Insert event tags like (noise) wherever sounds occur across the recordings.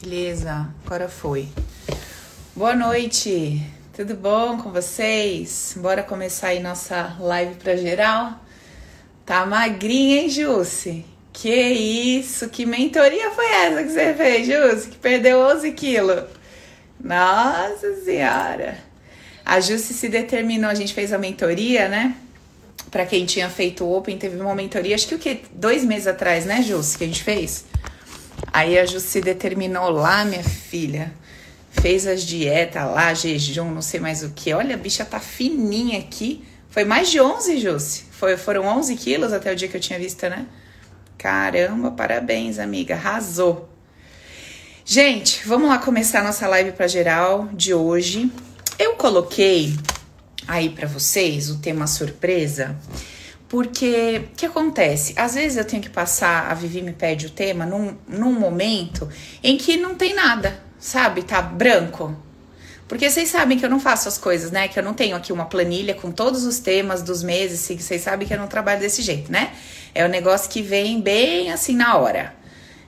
Beleza, agora foi. Boa noite, tudo bom com vocês? Bora começar aí nossa live pra geral? Tá magrinha, hein, Jusce? Que isso, que mentoria foi essa que você fez, Jusce? Que perdeu 11 quilos. Nossa Senhora! A Jusce se determinou, a gente fez a mentoria, né? Para quem tinha feito o Open, teve uma mentoria, acho que o que? Dois meses atrás, né, Jusce, que a gente fez? Aí a Jusce se determinou lá, minha filha. Fez as dietas lá, jejum, não sei mais o que. Olha, a bicha tá fininha aqui. Foi mais de 11, Jusce. Foi, foram 11 quilos até o dia que eu tinha visto, né? Caramba, parabéns, amiga. Arrasou. Gente, vamos lá começar a nossa live para geral de hoje. Eu coloquei aí para vocês o tema surpresa, porque o que acontece? Às vezes eu tenho que passar, a Vivi me pede o tema num, num momento em que não tem nada, sabe? Tá branco. Porque vocês sabem que eu não faço as coisas, né? Que eu não tenho aqui uma planilha com todos os temas dos meses, vocês sabem que eu não trabalho desse jeito, né? É um negócio que vem bem assim na hora.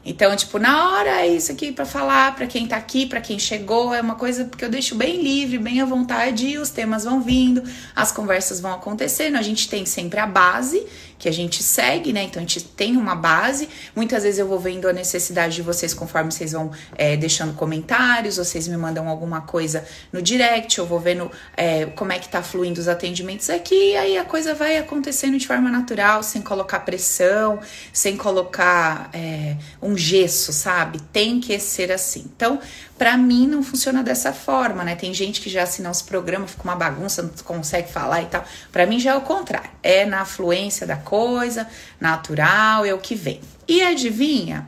Então, tipo, na hora é isso aqui para falar para quem tá aqui, para quem chegou, é uma coisa que eu deixo bem livre, bem à vontade, os temas vão vindo, as conversas vão acontecendo. A gente tem sempre a base que a gente segue, né? Então a gente tem uma base. Muitas vezes eu vou vendo a necessidade de vocês conforme vocês vão é, deixando comentários, vocês me mandam alguma coisa no direct, eu vou vendo é, como é que tá fluindo os atendimentos aqui, e aí a coisa vai acontecendo de forma natural, sem colocar pressão, sem colocar é, um gesso, sabe? Tem que ser assim. Então, para mim não funciona dessa forma, né? Tem gente que já assina os programas, fica uma bagunça, não consegue falar e tal. Para mim já é o contrário. É na fluência da coisa, natural, é o que vem. E adivinha?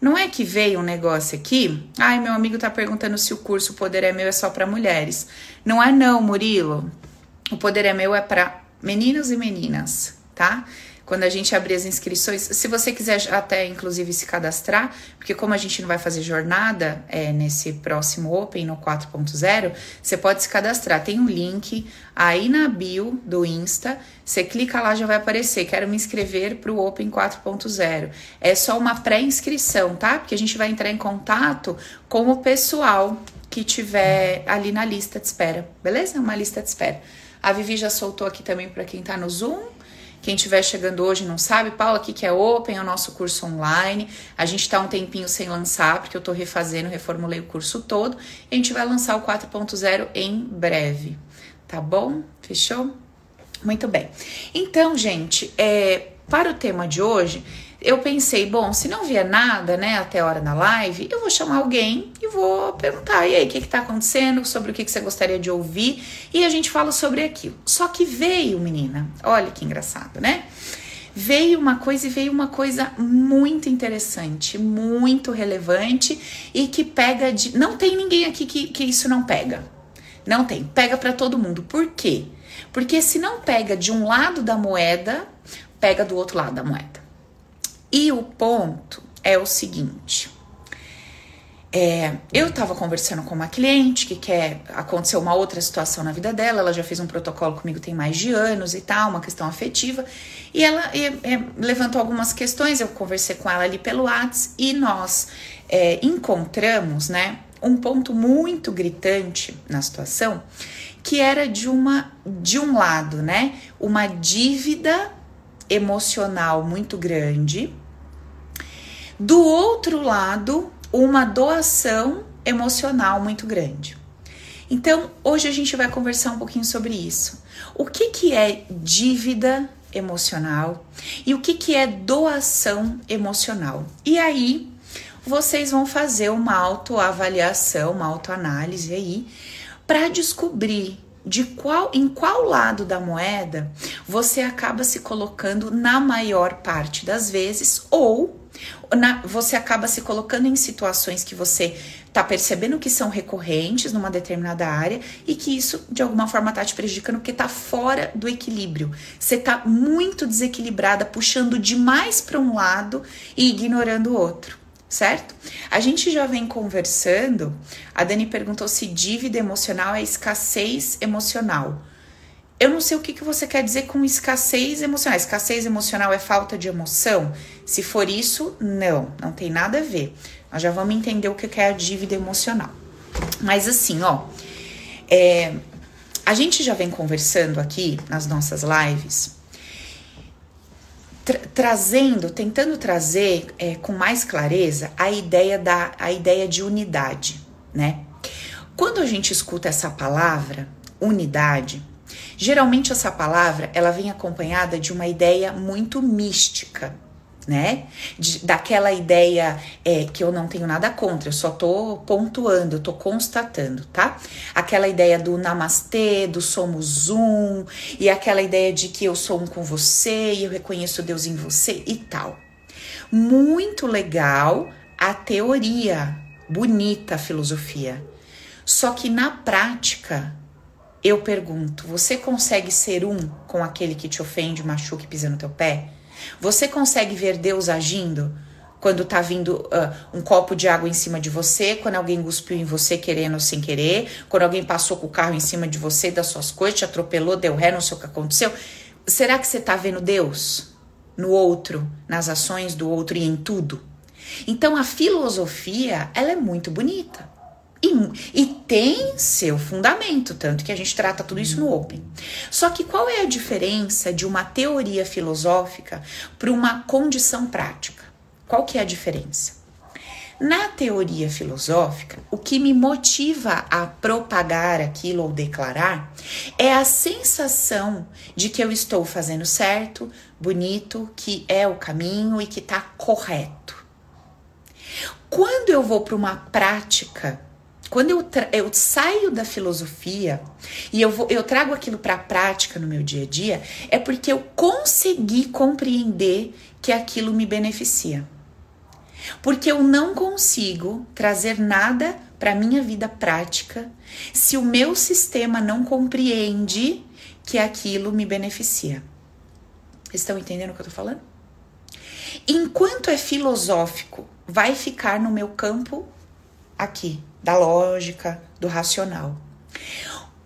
Não é que veio um negócio aqui? Ai, meu amigo tá perguntando se o curso Poder é Meu é só para mulheres. Não é não, Murilo. O Poder é Meu é para meninos e meninas, tá? Quando a gente abrir as inscrições, se você quiser até inclusive se cadastrar, porque como a gente não vai fazer jornada é, nesse próximo Open no 4.0, você pode se cadastrar. Tem um link aí na bio do Insta, você clica lá já vai aparecer, quero me inscrever para o Open 4.0. É só uma pré-inscrição, tá? Porque a gente vai entrar em contato com o pessoal que tiver ali na lista de espera, beleza? Uma lista de espera. A Vivi já soltou aqui também para quem tá no Zoom. Quem estiver chegando hoje não sabe, Paula, aqui que é Open, é o nosso curso online. A gente está um tempinho sem lançar, porque eu estou refazendo, reformulei o curso todo. E a gente vai lançar o 4.0 em breve, tá bom? Fechou? Muito bem. Então, gente, é, para o tema de hoje, eu pensei, bom, se não vier nada, né, até a hora da live, eu vou chamar alguém e vou perguntar, e aí, o que está acontecendo, sobre o que, que você gostaria de ouvir, e a gente fala sobre aquilo. Só que veio, menina, olha que engraçado, né? Veio uma coisa e veio uma coisa muito interessante, muito relevante e que pega de. Não tem ninguém aqui que, que isso não pega. Não tem. Pega para todo mundo. Por quê? Porque se não pega de um lado da moeda, pega do outro lado da moeda. E o ponto é o seguinte. É, eu estava conversando com uma cliente que quer acontecer uma outra situação na vida dela. Ela já fez um protocolo comigo tem mais de anos e tal, uma questão afetiva. E ela é, levantou algumas questões. Eu conversei com ela ali pelo WhatsApp e nós é, encontramos, né, um ponto muito gritante na situação, que era de uma de um lado, né, uma dívida emocional muito grande do outro lado, uma doação emocional muito grande. Então, hoje a gente vai conversar um pouquinho sobre isso. O que, que é dívida emocional e o que, que é doação emocional? E aí, vocês vão fazer uma autoavaliação, uma autoanálise aí, para descobrir de qual em qual lado da moeda você acaba se colocando na maior parte das vezes ou na, você acaba se colocando em situações que você tá percebendo que são recorrentes numa determinada área e que isso de alguma forma tá te prejudicando porque tá fora do equilíbrio. Você tá muito desequilibrada, puxando demais para um lado e ignorando o outro, certo? A gente já vem conversando. A Dani perguntou se dívida emocional é escassez emocional. eu não sei o que, que você quer dizer com escassez emocional. Escassez emocional é falta de emoção? Se for isso, não, não tem nada a ver. Nós já vamos entender o que é a dívida emocional. Mas assim, ó, é, a gente já vem conversando aqui nas nossas lives, tra trazendo, tentando trazer é, com mais clareza a ideia da a ideia de unidade, né? Quando a gente escuta essa palavra, unidade, geralmente essa palavra ela vem acompanhada de uma ideia muito mística, né? De, daquela ideia é, que eu não tenho nada contra, eu só tô pontuando, eu tô constatando, tá? Aquela ideia do namastê, do somos um, e aquela ideia de que eu sou um com você e eu reconheço Deus em você e tal. Muito legal a teoria, bonita a filosofia. Só que na prática, eu pergunto: você consegue ser um com aquele que te ofende, machuca e pisa no teu pé? Você consegue ver Deus agindo quando tá vindo uh, um copo de água em cima de você, quando alguém cuspiu em você querendo ou sem querer, quando alguém passou com o carro em cima de você, das suas coisas, te atropelou, deu ré, não sei o que aconteceu? Será que você tá vendo Deus no outro, nas ações do outro e em tudo? Então a filosofia, ela é muito bonita. E, e, tem seu fundamento, tanto que a gente trata tudo isso no Open. Só que qual é a diferença de uma teoria filosófica para uma condição prática? Qual que é a diferença? Na teoria filosófica, o que me motiva a propagar aquilo ou declarar é a sensação de que eu estou fazendo certo, bonito, que é o caminho e que está correto. Quando eu vou para uma prática quando eu, eu saio da filosofia e eu, vou, eu trago aquilo para a prática no meu dia a dia, é porque eu consegui compreender que aquilo me beneficia. Porque eu não consigo trazer nada para minha vida prática se o meu sistema não compreende que aquilo me beneficia. Estão entendendo o que eu tô falando? Enquanto é filosófico, vai ficar no meu campo aqui, da lógica, do racional.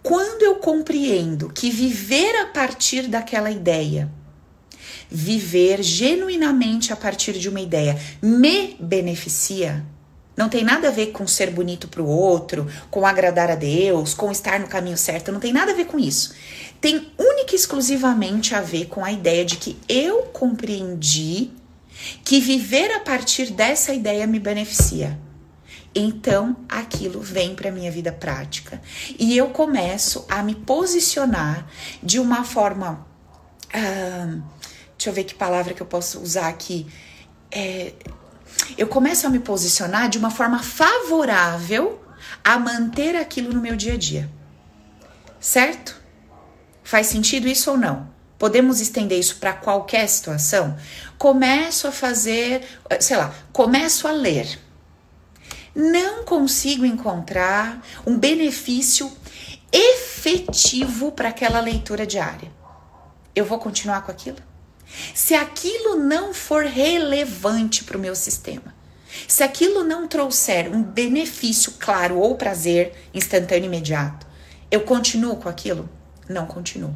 Quando eu compreendo que viver a partir daquela ideia, viver genuinamente a partir de uma ideia, me beneficia, não tem nada a ver com ser bonito para o outro, com agradar a Deus, com estar no caminho certo, não tem nada a ver com isso. Tem única e exclusivamente a ver com a ideia de que eu compreendi que viver a partir dessa ideia me beneficia então aquilo vem para minha vida prática e eu começo a me posicionar de uma forma. Deixa eu ver que palavra que eu posso usar aqui. É, eu começo a me posicionar de uma forma favorável a manter aquilo no meu dia a dia. Certo? Faz sentido isso ou não? Podemos estender isso para qualquer situação? Começo a fazer, sei lá, começo a ler não consigo encontrar um benefício efetivo para aquela leitura diária. Eu vou continuar com aquilo? Se aquilo não for relevante para o meu sistema, se aquilo não trouxer um benefício claro ou prazer instantâneo imediato, eu continuo com aquilo? Não continuo.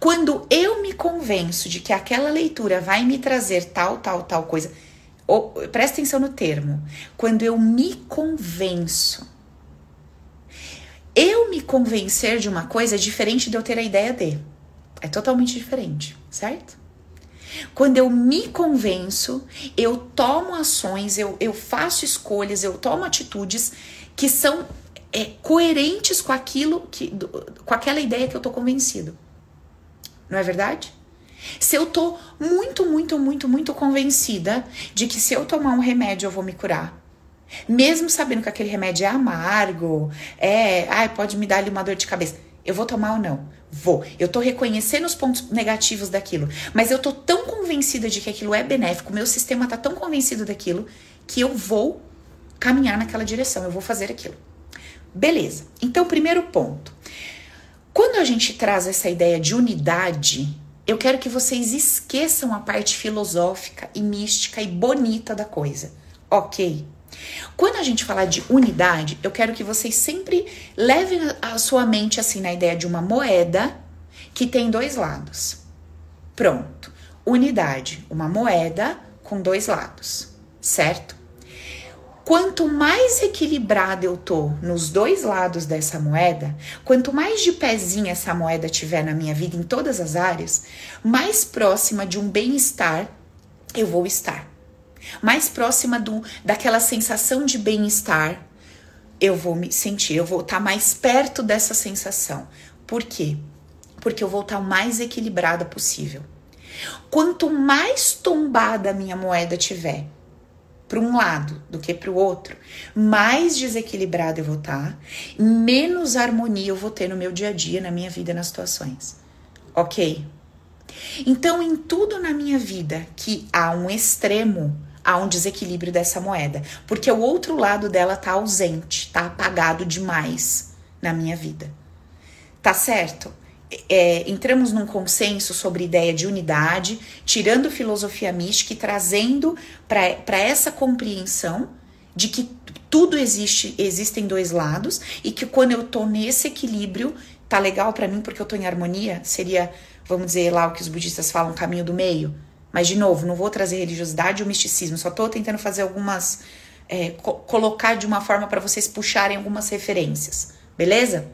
Quando eu me convenço de que aquela leitura vai me trazer tal, tal, tal coisa, ou, presta atenção no termo. Quando eu me convenço. Eu me convencer de uma coisa é diferente de eu ter a ideia de. É totalmente diferente, certo? Quando eu me convenço, eu tomo ações, eu, eu faço escolhas, eu tomo atitudes que são é, coerentes com aquilo que, com aquela ideia que eu tô convencido. Não é verdade? Se eu tô muito, muito, muito, muito convencida de que se eu tomar um remédio eu vou me curar, mesmo sabendo que aquele remédio é amargo, é, ai, pode me dar ali uma dor de cabeça, eu vou tomar ou não? Vou. Eu tô reconhecendo os pontos negativos daquilo, mas eu tô tão convencida de que aquilo é benéfico, meu sistema tá tão convencido daquilo que eu vou caminhar naquela direção, eu vou fazer aquilo. Beleza. Então, primeiro ponto. Quando a gente traz essa ideia de unidade, eu quero que vocês esqueçam a parte filosófica e mística e bonita da coisa, ok? Quando a gente falar de unidade, eu quero que vocês sempre levem a sua mente assim na ideia de uma moeda que tem dois lados. Pronto. Unidade, uma moeda com dois lados, certo? Quanto mais equilibrada eu tô nos dois lados dessa moeda, quanto mais de pezinho essa moeda tiver na minha vida em todas as áreas, mais próxima de um bem-estar eu vou estar. Mais próxima do, daquela sensação de bem-estar eu vou me sentir, eu vou estar tá mais perto dessa sensação. Por quê? Porque eu vou estar tá mais equilibrada possível. Quanto mais tombada a minha moeda tiver para um lado do que para o outro, mais desequilibrada eu vou estar, tá, menos harmonia eu vou ter no meu dia a dia, na minha vida, nas situações. Ok? Então, em tudo na minha vida que há um extremo, há um desequilíbrio dessa moeda, porque o outro lado dela tá ausente, tá apagado demais na minha vida. Tá certo? É, entramos num consenso sobre ideia de unidade, tirando filosofia mística e trazendo para essa compreensão de que tudo existe, existem dois lados e que quando eu tô nesse equilíbrio, tá legal para mim porque eu tô em harmonia, seria, vamos dizer lá o que os budistas falam, caminho do meio mas, de novo, não vou trazer religiosidade ou misticismo, só estou tentando fazer algumas. É, co colocar de uma forma para vocês puxarem algumas referências, beleza?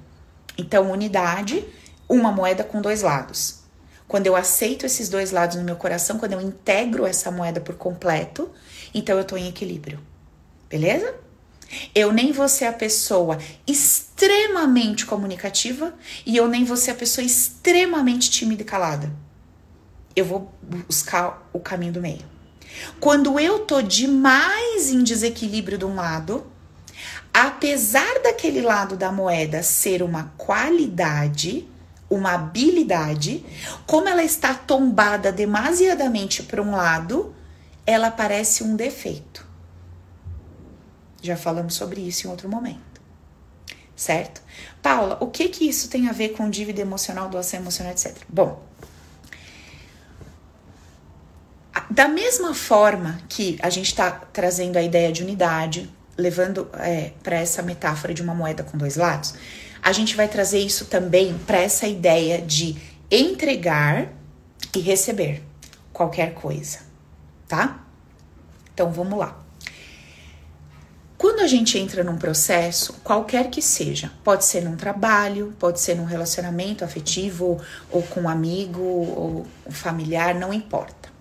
Então, unidade, uma moeda com dois lados. Quando eu aceito esses dois lados no meu coração, quando eu integro essa moeda por completo, então eu estou em equilíbrio, beleza? Eu nem vou ser a pessoa extremamente comunicativa e eu nem vou ser a pessoa extremamente tímida e calada eu vou buscar o caminho do meio. Quando eu tô demais em desequilíbrio de um lado, apesar daquele lado da moeda ser uma qualidade, uma habilidade, como ela está tombada demasiadamente para um lado, ela parece um defeito. Já falamos sobre isso em outro momento. Certo? Paula, o que que isso tem a ver com dívida emocional, doação emocional, etc? Bom, Da mesma forma que a gente está trazendo a ideia de unidade, levando é, para essa metáfora de uma moeda com dois lados, a gente vai trazer isso também para essa ideia de entregar e receber qualquer coisa, tá? Então vamos lá. Quando a gente entra num processo, qualquer que seja, pode ser num trabalho, pode ser num relacionamento afetivo, ou com um amigo, ou familiar, não importa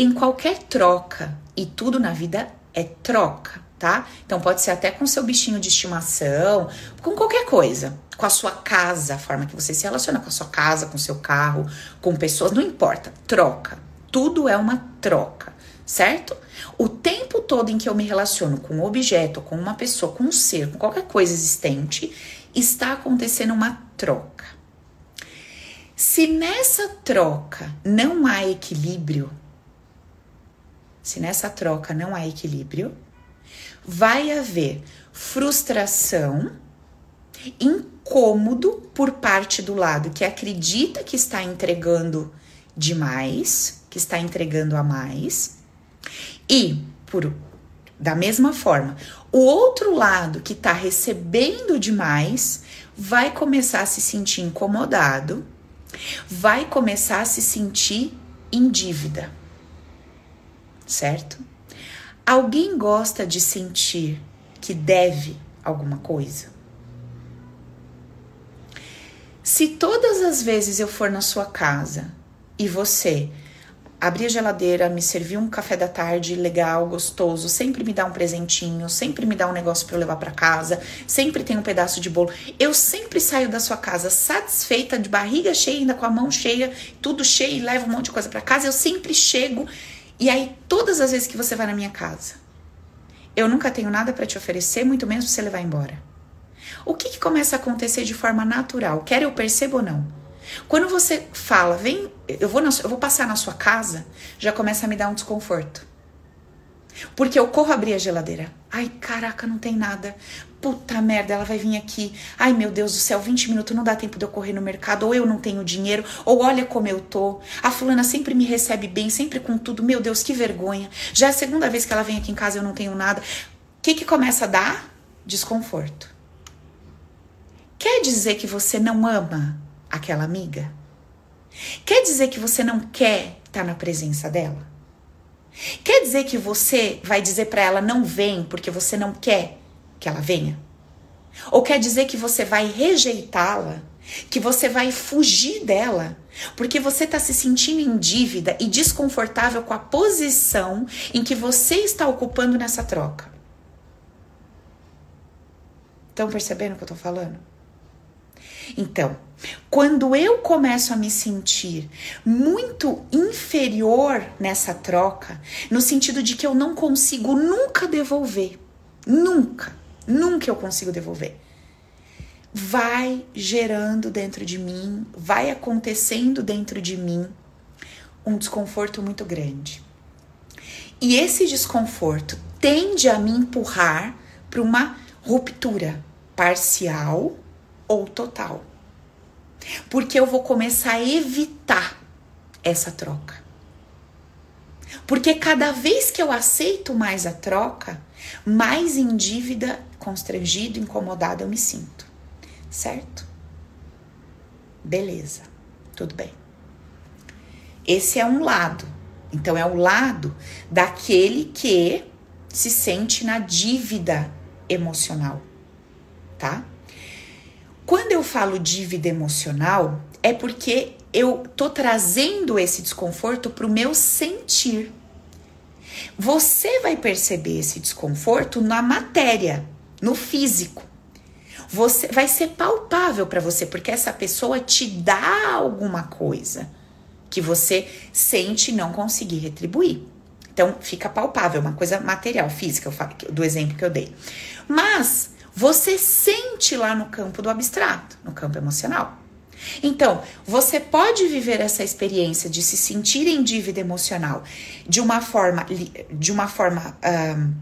em qualquer troca, e tudo na vida é troca, tá? Então pode ser até com seu bichinho de estimação, com qualquer coisa, com a sua casa, a forma que você se relaciona com a sua casa, com seu carro, com pessoas, não importa, troca. Tudo é uma troca, certo? O tempo todo em que eu me relaciono com um objeto, com uma pessoa, com um ser, com qualquer coisa existente, está acontecendo uma troca. Se nessa troca não há equilíbrio, se nessa troca não há equilíbrio, vai haver frustração, incômodo por parte do lado que acredita que está entregando demais, que está entregando a mais, e por da mesma forma, o outro lado que está recebendo demais vai começar a se sentir incomodado, vai começar a se sentir em dívida certo? Alguém gosta de sentir que deve alguma coisa? Se todas as vezes eu for na sua casa e você abrir a geladeira, me servir um café da tarde legal, gostoso, sempre me dá um presentinho, sempre me dá um negócio para eu levar para casa, sempre tem um pedaço de bolo. Eu sempre saio da sua casa satisfeita, de barriga cheia, ainda com a mão cheia, tudo cheio e levo um monte de coisa para casa. Eu sempre chego e aí, todas as vezes que você vai na minha casa, eu nunca tenho nada para te oferecer, muito menos você levar embora. O que, que começa a acontecer de forma natural? Quer eu perceba ou não? Quando você fala, vem, eu vou, na, eu vou passar na sua casa, já começa a me dar um desconforto. Porque eu corro abrir a geladeira. Ai, caraca, não tem nada. Puta merda, ela vai vir aqui. Ai, meu Deus do céu, 20 minutos não dá tempo de eu correr no mercado, ou eu não tenho dinheiro, ou olha como eu tô. A fulana sempre me recebe bem, sempre com tudo. Meu Deus, que vergonha. Já é a segunda vez que ela vem aqui em casa e eu não tenho nada. O que que começa a dar? Desconforto. Quer dizer que você não ama aquela amiga? Quer dizer que você não quer estar na presença dela? Quer dizer que você vai dizer para ela não vem porque você não quer que ela venha? Ou quer dizer que você vai rejeitá-la, que você vai fugir dela, porque você está se sentindo em dívida e desconfortável com a posição em que você está ocupando nessa troca? Estão percebendo o que eu estou falando? Então, quando eu começo a me sentir muito inferior nessa troca, no sentido de que eu não consigo nunca devolver, nunca, nunca eu consigo devolver, vai gerando dentro de mim, vai acontecendo dentro de mim um desconforto muito grande. E esse desconforto tende a me empurrar para uma ruptura parcial ou total. Porque eu vou começar a evitar essa troca. Porque cada vez que eu aceito mais a troca, mais em dívida, constrangido, incomodado eu me sinto. Certo? Beleza, tudo bem. Esse é um lado. Então, é o lado daquele que se sente na dívida emocional, tá? Quando eu falo dívida emocional, é porque eu tô trazendo esse desconforto para o meu sentir. Você vai perceber esse desconforto na matéria, no físico. Você vai ser palpável para você, porque essa pessoa te dá alguma coisa que você sente não conseguir retribuir. Então fica palpável, uma coisa material, física, do exemplo que eu dei. Mas você sente lá no campo do abstrato, no campo emocional. Então, você pode viver essa experiência de se sentir em dívida emocional de uma forma, de uma forma um,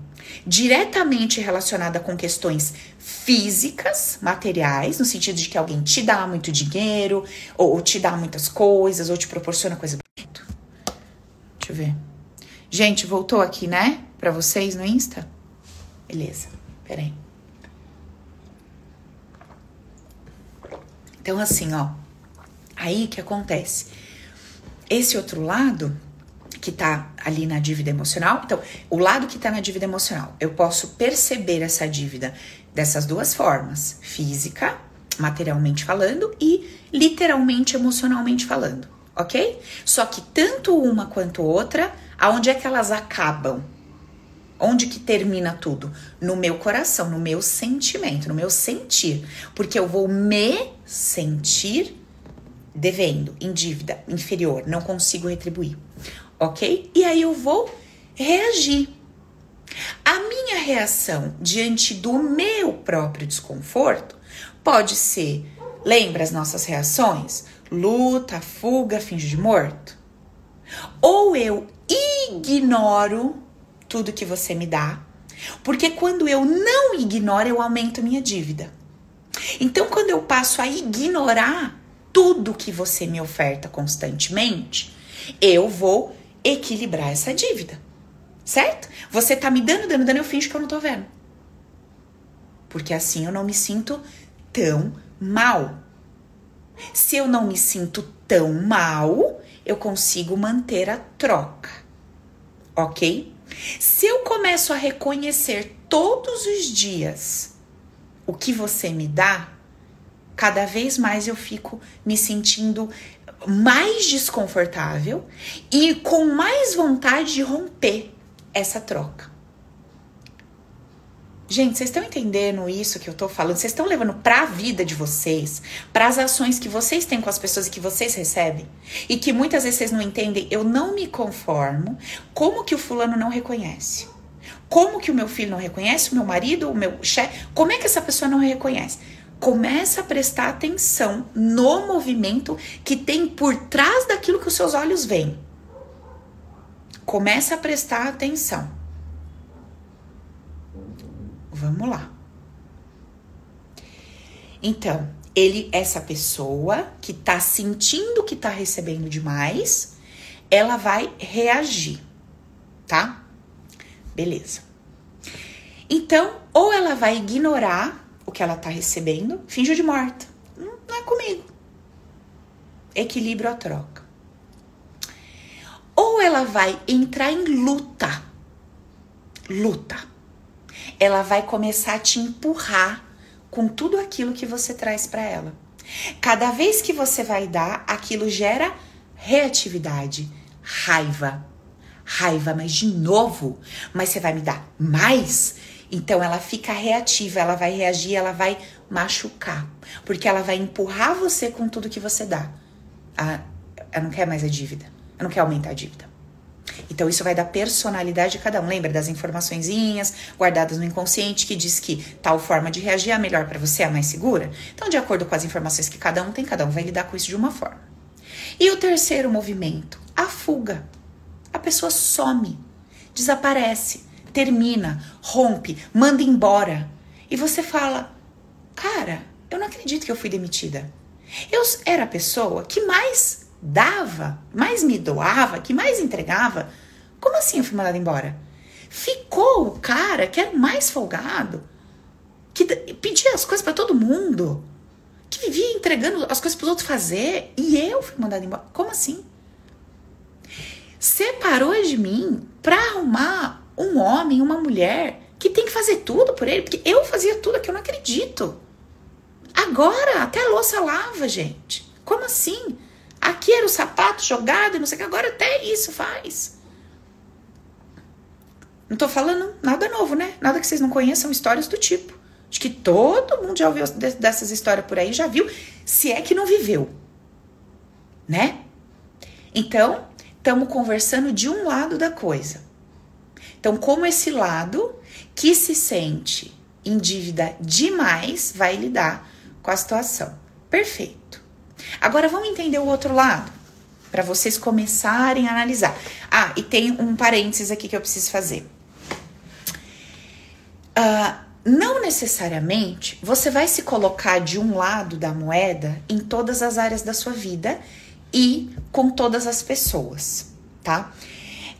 diretamente relacionada com questões físicas, materiais, no sentido de que alguém te dá muito dinheiro, ou, ou te dá muitas coisas, ou te proporciona coisa. Deixa eu ver. Gente, voltou aqui, né? Para vocês no Insta? Beleza, peraí. Então, assim, ó, aí que acontece? Esse outro lado que tá ali na dívida emocional, então, o lado que tá na dívida emocional, eu posso perceber essa dívida dessas duas formas: física, materialmente falando, e literalmente emocionalmente falando, ok? Só que tanto uma quanto outra, aonde é que elas acabam? Onde que termina tudo? No meu coração, no meu sentimento, no meu sentir. Porque eu vou me sentir devendo, em dívida, inferior, não consigo retribuir. Ok? E aí eu vou reagir. A minha reação diante do meu próprio desconforto pode ser, lembra as nossas reações? Luta, fuga, finge de morto. Ou eu ignoro tudo que você me dá, porque quando eu não ignoro, eu aumento minha dívida. Então, quando eu passo a ignorar tudo que você me oferta constantemente, eu vou equilibrar essa dívida. Certo? Você tá me dando, dando, dando, eu finjo que eu não tô vendo. Porque assim eu não me sinto tão mal. Se eu não me sinto tão mal, eu consigo manter a troca. Ok? Se eu começo a reconhecer todos os dias o que você me dá, cada vez mais eu fico me sentindo mais desconfortável e com mais vontade de romper essa troca. Gente, vocês estão entendendo isso que eu tô falando? Vocês estão levando para a vida de vocês, para as ações que vocês têm com as pessoas e que vocês recebem? E que muitas vezes vocês não entendem, eu não me conformo. Como que o fulano não reconhece? Como que o meu filho não reconhece? O meu marido, o meu chefe? Como é que essa pessoa não reconhece? Começa a prestar atenção no movimento que tem por trás daquilo que os seus olhos veem. Começa a prestar atenção. Vamos lá. Então, ele, essa pessoa que tá sentindo que tá recebendo demais, ela vai reagir, tá? Beleza. Então, ou ela vai ignorar o que ela tá recebendo, finge de morta. Não, é comigo. equilíbrio a troca. Ou ela vai entrar em luta, luta. Ela vai começar a te empurrar com tudo aquilo que você traz para ela. Cada vez que você vai dar, aquilo gera reatividade, raiva. Raiva, mas de novo, mas você vai me dar mais? Então ela fica reativa, ela vai reagir, ela vai machucar, porque ela vai empurrar você com tudo que você dá. Ah, ela não quer mais a dívida, ela não quer aumentar a dívida. Então isso vai dar personalidade de cada um. Lembra das informaçõezinhas guardadas no inconsciente que diz que tal forma de reagir é a melhor para você, é a mais segura? Então, de acordo com as informações que cada um tem, cada um vai lidar com isso de uma forma. E o terceiro movimento, a fuga. A pessoa some, desaparece, termina, rompe, manda embora. E você fala: "Cara, eu não acredito que eu fui demitida. Eu era a pessoa que mais dava, mais me doava, que mais entregava. Como assim eu fui mandada embora? Ficou o cara que era mais folgado, que pedia as coisas para todo mundo, que vivia entregando as coisas para os outros fazer, e eu fui mandada embora. Como assim? Separou de mim para arrumar um homem, uma mulher que tem que fazer tudo por ele, porque eu fazia tudo que eu não acredito. Agora, até a louça lava, gente. Como assim? Aqui era o sapato jogado e não sei o que, agora até isso faz. Não tô falando nada novo, né? Nada que vocês não conheçam histórias do tipo. Acho que todo mundo já ouviu dessas histórias por aí, já viu, se é que não viveu. Né? Então, estamos conversando de um lado da coisa. Então, como esse lado que se sente em dívida demais vai lidar com a situação. Perfeito. Agora vamos entender o outro lado, para vocês começarem a analisar. Ah, e tem um parênteses aqui que eu preciso fazer. Uh, não necessariamente você vai se colocar de um lado da moeda em todas as áreas da sua vida e com todas as pessoas, tá?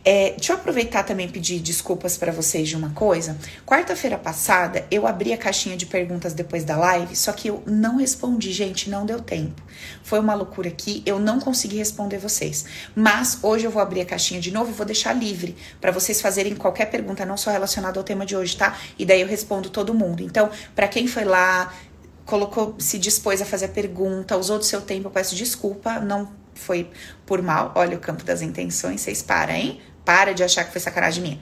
É, deixa eu aproveitar também e pedir desculpas para vocês de uma coisa. Quarta-feira passada eu abri a caixinha de perguntas depois da live, só que eu não respondi, gente, não deu tempo. Foi uma loucura aqui, eu não consegui responder vocês. Mas hoje eu vou abrir a caixinha de novo e vou deixar livre para vocês fazerem qualquer pergunta, não só relacionada ao tema de hoje, tá? E daí eu respondo todo mundo. Então, para quem foi lá, colocou, se dispôs a fazer a pergunta, usou do seu tempo, eu peço desculpa, não foi por mal. Olha o campo das intenções, vocês param, hein? Para de achar que foi sacanagem minha.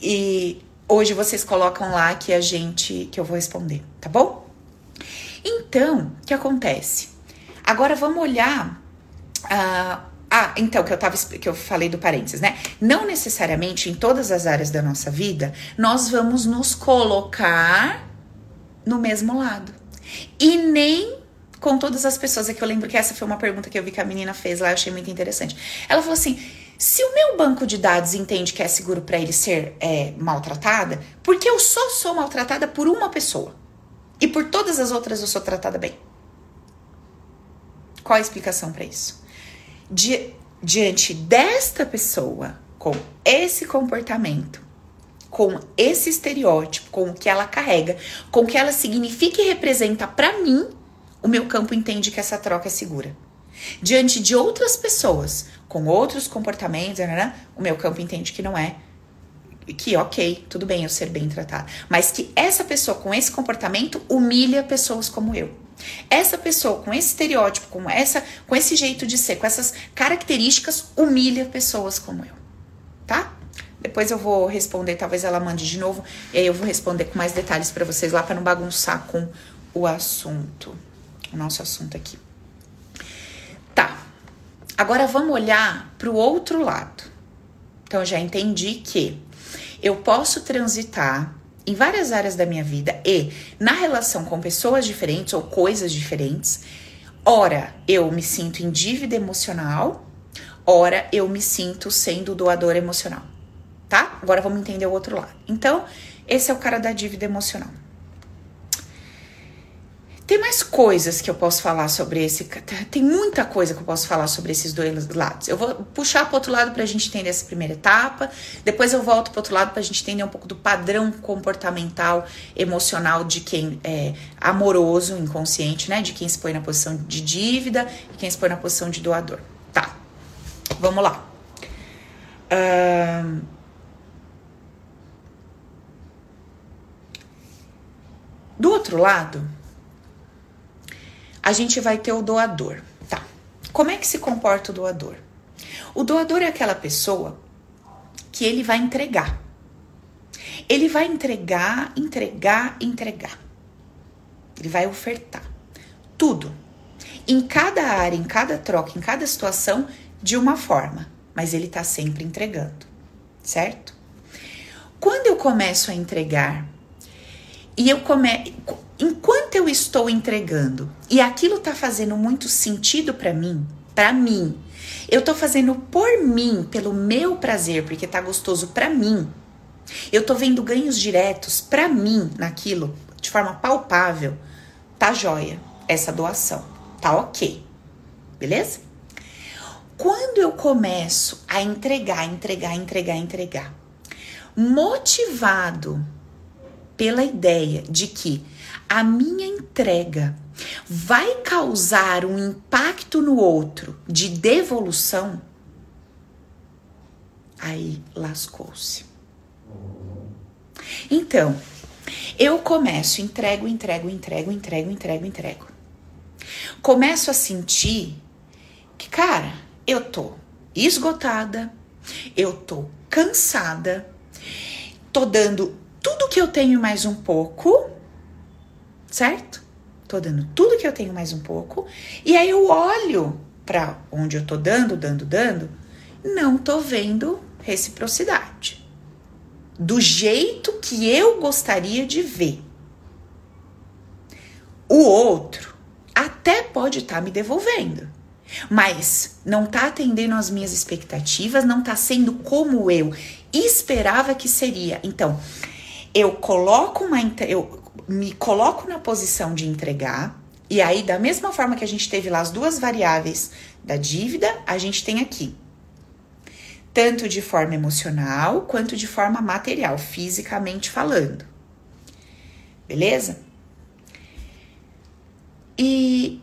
E hoje vocês colocam lá que a gente que eu vou responder, tá bom? Então, o que acontece? Agora vamos olhar uh, ah, então, que eu, tava, que eu falei do parênteses, né? Não necessariamente em todas as áreas da nossa vida nós vamos nos colocar no mesmo lado. E nem com todas as pessoas. É que eu lembro que essa foi uma pergunta que eu vi que a menina fez lá, eu achei muito interessante. Ela falou assim: se o meu banco de dados entende que é seguro para ele ser é, maltratada, porque eu só sou maltratada por uma pessoa e por todas as outras eu sou tratada bem? Qual a explicação para isso? Di diante desta pessoa, com esse comportamento, com esse estereótipo, com o que ela carrega, com o que ela significa e representa para mim, o meu campo entende que essa troca é segura. Diante de outras pessoas com outros comportamentos, né, né, o meu campo entende que não é. Que ok, tudo bem eu ser bem tratada. Mas que essa pessoa com esse comportamento humilha pessoas como eu. Essa pessoa com esse estereótipo, com, essa, com esse jeito de ser, com essas características, humilha pessoas como eu. Tá? Depois eu vou responder, talvez ela mande de novo, e aí eu vou responder com mais detalhes para vocês lá para não bagunçar com o assunto, o nosso assunto aqui. Agora vamos olhar para o outro lado. Então, eu já entendi que eu posso transitar em várias áreas da minha vida e na relação com pessoas diferentes ou coisas diferentes. Ora, eu me sinto em dívida emocional, ora, eu me sinto sendo doador emocional, tá? Agora vamos entender o outro lado. Então, esse é o cara da dívida emocional. Tem mais coisas que eu posso falar sobre esse. Tem muita coisa que eu posso falar sobre esses dois lados. Eu vou puxar para outro lado para a gente entender essa primeira etapa. Depois eu volto para outro lado para a gente entender um pouco do padrão comportamental, emocional de quem é amoroso, inconsciente, né? De quem se põe na posição de dívida e quem se põe na posição de doador. Tá. Vamos lá. Do outro lado, a gente vai ter o doador. Tá. Como é que se comporta o doador? O doador é aquela pessoa que ele vai entregar. Ele vai entregar, entregar, entregar. Ele vai ofertar tudo. Em cada área, em cada troca, em cada situação, de uma forma. Mas ele está sempre entregando, certo? Quando eu começo a entregar e eu come... enquanto eu estou entregando e aquilo tá fazendo muito sentido para mim, para mim, eu tô fazendo por mim, pelo meu prazer, porque tá gostoso para mim. Eu tô vendo ganhos diretos para mim naquilo, de forma palpável. Tá joia essa doação. Tá OK. Beleza? Quando eu começo a entregar, entregar, entregar, entregar, motivado pela ideia de que a minha entrega vai causar um impacto no outro de devolução, aí lascou-se. Então, eu começo, entrego, entrego, entrego, entrego, entrego, entrego. Começo a sentir que, cara, eu tô esgotada, eu tô cansada, tô dando tudo que eu tenho mais um pouco, certo? Tô dando tudo que eu tenho mais um pouco, e aí eu olho para onde eu tô dando, dando, dando, não tô vendo reciprocidade. Do jeito que eu gostaria de ver. O outro até pode estar tá me devolvendo, mas não tá atendendo às minhas expectativas, não tá sendo como eu esperava que seria. Então, eu coloco uma eu me coloco na posição de entregar e aí da mesma forma que a gente teve lá as duas variáveis da dívida, a gente tem aqui tanto de forma emocional quanto de forma material, fisicamente falando. Beleza? E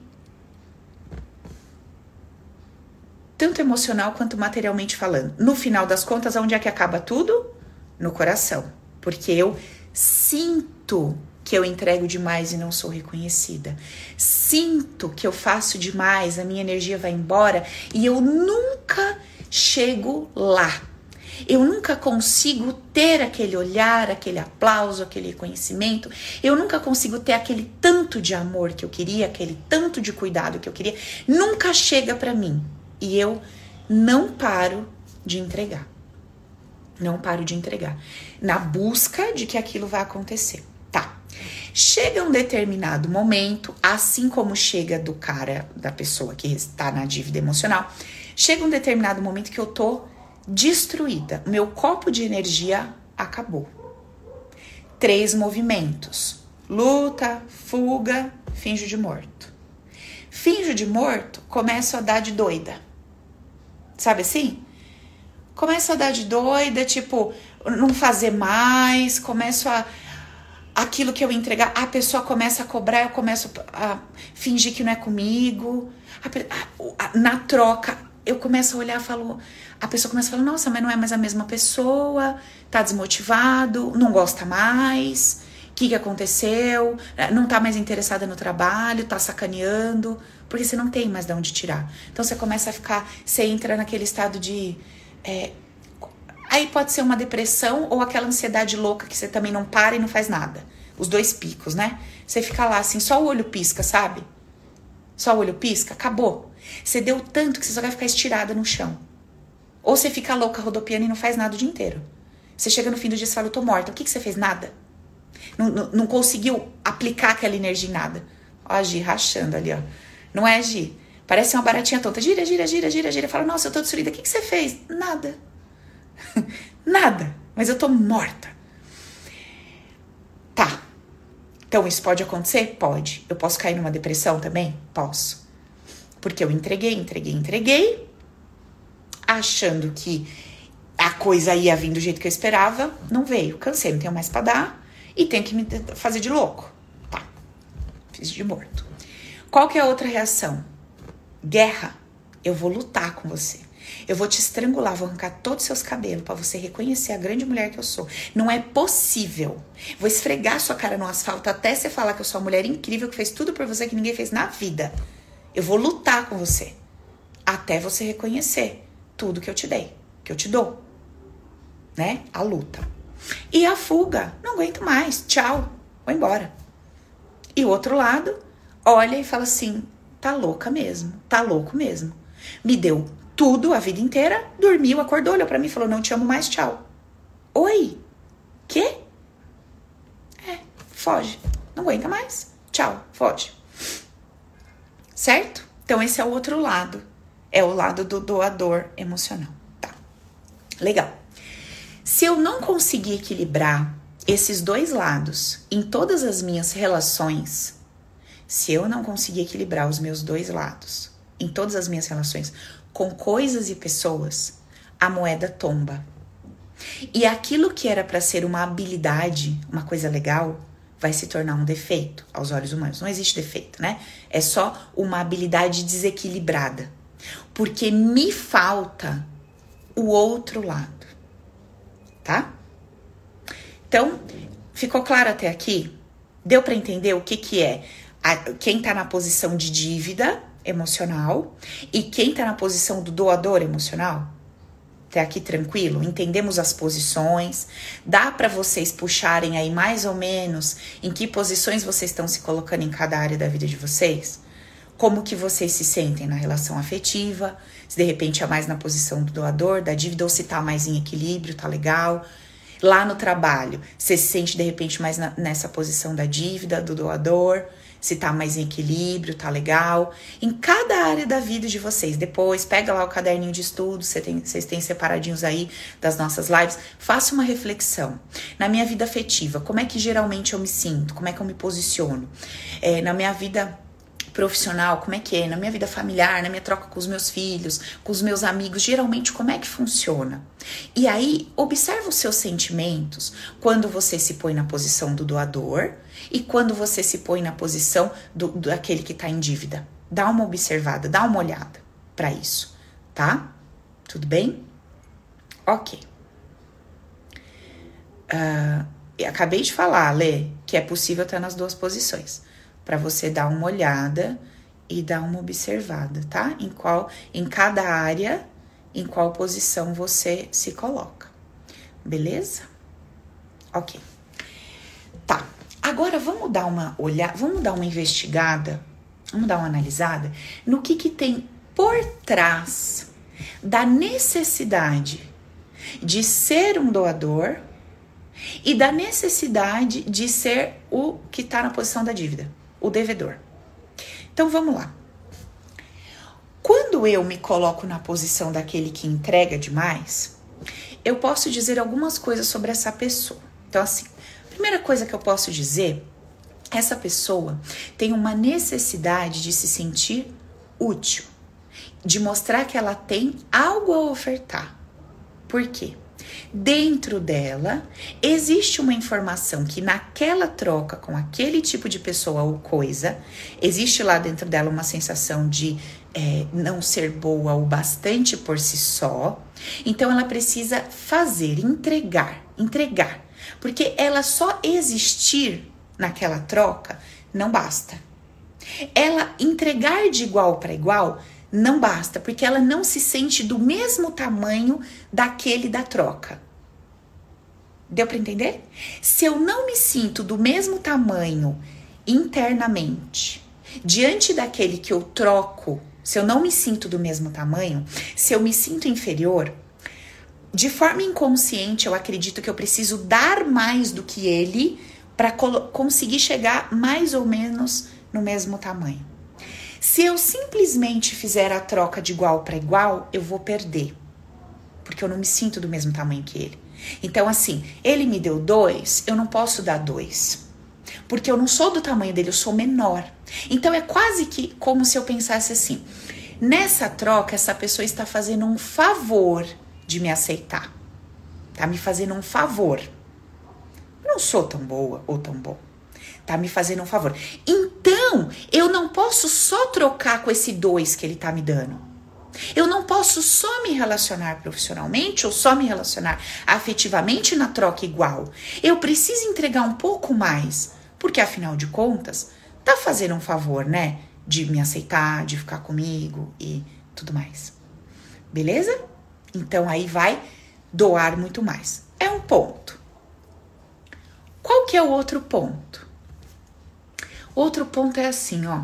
tanto emocional quanto materialmente falando. No final das contas, onde é que acaba tudo? No coração porque eu sinto que eu entrego demais e não sou reconhecida. Sinto que eu faço demais, a minha energia vai embora e eu nunca chego lá. Eu nunca consigo ter aquele olhar, aquele aplauso, aquele reconhecimento. Eu nunca consigo ter aquele tanto de amor que eu queria, aquele tanto de cuidado que eu queria. Nunca chega para mim e eu não paro de entregar. Não paro de entregar. Na busca de que aquilo vai acontecer. Chega um determinado momento, assim como chega do cara, da pessoa que está na dívida emocional, chega um determinado momento que eu tô destruída. Meu copo de energia acabou. Três movimentos: luta, fuga, finjo de morto. Finjo de morto, começo a dar de doida. Sabe assim? começo a dar de doida, tipo, não fazer mais, começo a aquilo que eu entregar, a pessoa começa a cobrar, eu começo a fingir que não é comigo. A, a, na troca, eu começo a olhar falo, a pessoa começa a falar, nossa, mas não é mais a mesma pessoa, tá desmotivado, não gosta mais, o que, que aconteceu? Não tá mais interessada no trabalho, tá sacaneando, porque você não tem mais de onde tirar. Então você começa a ficar, você entra naquele estado de é, aí pode ser uma depressão ou aquela ansiedade louca que você também não para e não faz nada. Os dois picos, né? Você fica lá assim, só o olho pisca, sabe? Só o olho pisca, acabou. Você deu tanto que você só vai ficar estirada no chão. Ou você fica louca rodopiando e não faz nada o dia inteiro. Você chega no fim do dia e fala, eu tô morta. O que, que você fez? Nada. Não, não, não conseguiu aplicar aquela energia em nada. Ó, a Gi rachando ali, ó. Não é, Gi? Parece uma baratinha tonta. Gira, gira, gira, gira, gira. Fala, nossa, eu tô destruída. O que, que você fez? Nada. (laughs) Nada. Mas eu tô morta. Tá. Então, isso pode acontecer? Pode. Eu posso cair numa depressão também? Posso. Porque eu entreguei, entreguei, entreguei, achando que a coisa ia vir do jeito que eu esperava, não veio. Cansei, não tenho mais pra dar e tenho que me fazer de louco. Tá. Fiz de morto. Qual que é a outra reação? Guerra. Eu vou lutar com você. Eu vou te estrangular, vou arrancar todos os seus cabelos para você reconhecer a grande mulher que eu sou. Não é possível. Vou esfregar sua cara no asfalto até você falar que eu sou uma mulher incrível que fez tudo por você que ninguém fez na vida. Eu vou lutar com você até você reconhecer tudo que eu te dei, que eu te dou. Né? A luta. E a fuga. Não aguento mais. Tchau. Vou embora. E o outro lado olha e fala assim: tá louca mesmo. Tá louco mesmo. Me deu tudo a vida inteira, dormiu, acordou, olhou para mim e falou: Não te amo mais, tchau. Oi? Quê? É, foge. Não aguenta mais. Tchau, foge. Certo? Então, esse é o outro lado. É o lado do doador emocional. Tá. Legal. Se eu não conseguir equilibrar esses dois lados em todas as minhas relações, se eu não conseguir equilibrar os meus dois lados em todas as minhas relações, com coisas e pessoas, a moeda tomba. E aquilo que era para ser uma habilidade, uma coisa legal, vai se tornar um defeito aos olhos humanos. Não existe defeito, né? É só uma habilidade desequilibrada. Porque me falta o outro lado. Tá? Então, ficou claro até aqui? Deu para entender o que que é a, quem tá na posição de dívida emocional e quem está na posição do doador emocional? Até aqui tranquilo? Entendemos as posições? Dá para vocês puxarem aí mais ou menos em que posições vocês estão se colocando em cada área da vida de vocês? Como que vocês se sentem na relação afetiva? Se de repente é mais na posição do doador, da dívida, ou se tá mais em equilíbrio, tá legal? Lá no trabalho, você se sente de repente mais na, nessa posição da dívida, do doador? Se tá mais em equilíbrio, tá legal. Em cada área da vida de vocês. Depois, pega lá o caderninho de estudo, vocês têm, vocês têm separadinhos aí das nossas lives. Faça uma reflexão. Na minha vida afetiva, como é que geralmente eu me sinto? Como é que eu me posiciono? É, na minha vida profissional, como é que é, na minha vida familiar, na minha troca com os meus filhos, com os meus amigos, geralmente como é que funciona. E aí, observa os seus sentimentos quando você se põe na posição do doador e quando você se põe na posição do, daquele que está em dívida. Dá uma observada, dá uma olhada para isso, tá? Tudo bem? Ok. Uh, acabei de falar, Lê, que é possível estar nas duas posições para você dar uma olhada e dar uma observada, tá? Em qual, em cada área, em qual posição você se coloca. Beleza? Ok. Tá. Agora vamos dar uma olhada, vamos dar uma investigada, vamos dar uma analisada no que que tem por trás da necessidade de ser um doador e da necessidade de ser o que está na posição da dívida o devedor. Então vamos lá. Quando eu me coloco na posição daquele que entrega demais, eu posso dizer algumas coisas sobre essa pessoa. Então, assim, a primeira coisa que eu posso dizer, essa pessoa tem uma necessidade de se sentir útil, de mostrar que ela tem algo a ofertar. Por quê? Dentro dela existe uma informação que naquela troca com aquele tipo de pessoa ou coisa, existe lá dentro dela uma sensação de é, não ser boa o bastante por si só. Então ela precisa fazer, entregar, entregar. Porque ela só existir naquela troca não basta. Ela entregar de igual para igual não basta, porque ela não se sente do mesmo tamanho daquele da troca. Deu para entender? Se eu não me sinto do mesmo tamanho internamente, diante daquele que eu troco, se eu não me sinto do mesmo tamanho, se eu me sinto inferior, de forma inconsciente eu acredito que eu preciso dar mais do que ele para conseguir chegar mais ou menos no mesmo tamanho. Se eu simplesmente fizer a troca de igual para igual, eu vou perder, porque eu não me sinto do mesmo tamanho que ele. Então, assim, ele me deu dois, eu não posso dar dois. Porque eu não sou do tamanho dele, eu sou menor. Então é quase que como se eu pensasse assim: nessa troca, essa pessoa está fazendo um favor de me aceitar. Tá me fazendo um favor. Eu não sou tão boa ou tão bom. Tá me fazendo um favor. Então, eu não posso só trocar com esse dois que ele tá me dando. Eu não posso só me relacionar profissionalmente ou só me relacionar afetivamente na troca igual. Eu preciso entregar um pouco mais, porque afinal de contas, tá fazendo um favor, né? De me aceitar, de ficar comigo e tudo mais. Beleza? Então aí vai doar muito mais. É um ponto. Qual que é o outro ponto? Outro ponto é assim, ó.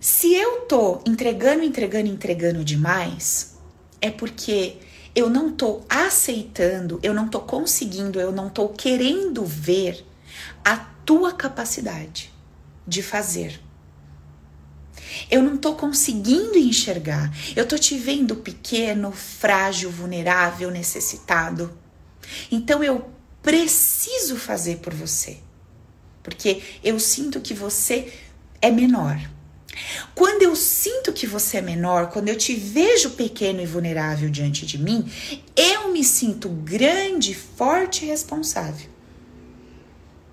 Se eu tô entregando, entregando, entregando demais, é porque eu não tô aceitando, eu não tô conseguindo, eu não tô querendo ver a tua capacidade de fazer. Eu não tô conseguindo enxergar. Eu tô te vendo pequeno, frágil, vulnerável, necessitado. Então eu preciso fazer por você. Porque eu sinto que você é menor. Quando eu sinto que você é menor, quando eu te vejo pequeno e vulnerável diante de mim, eu me sinto grande, forte e responsável.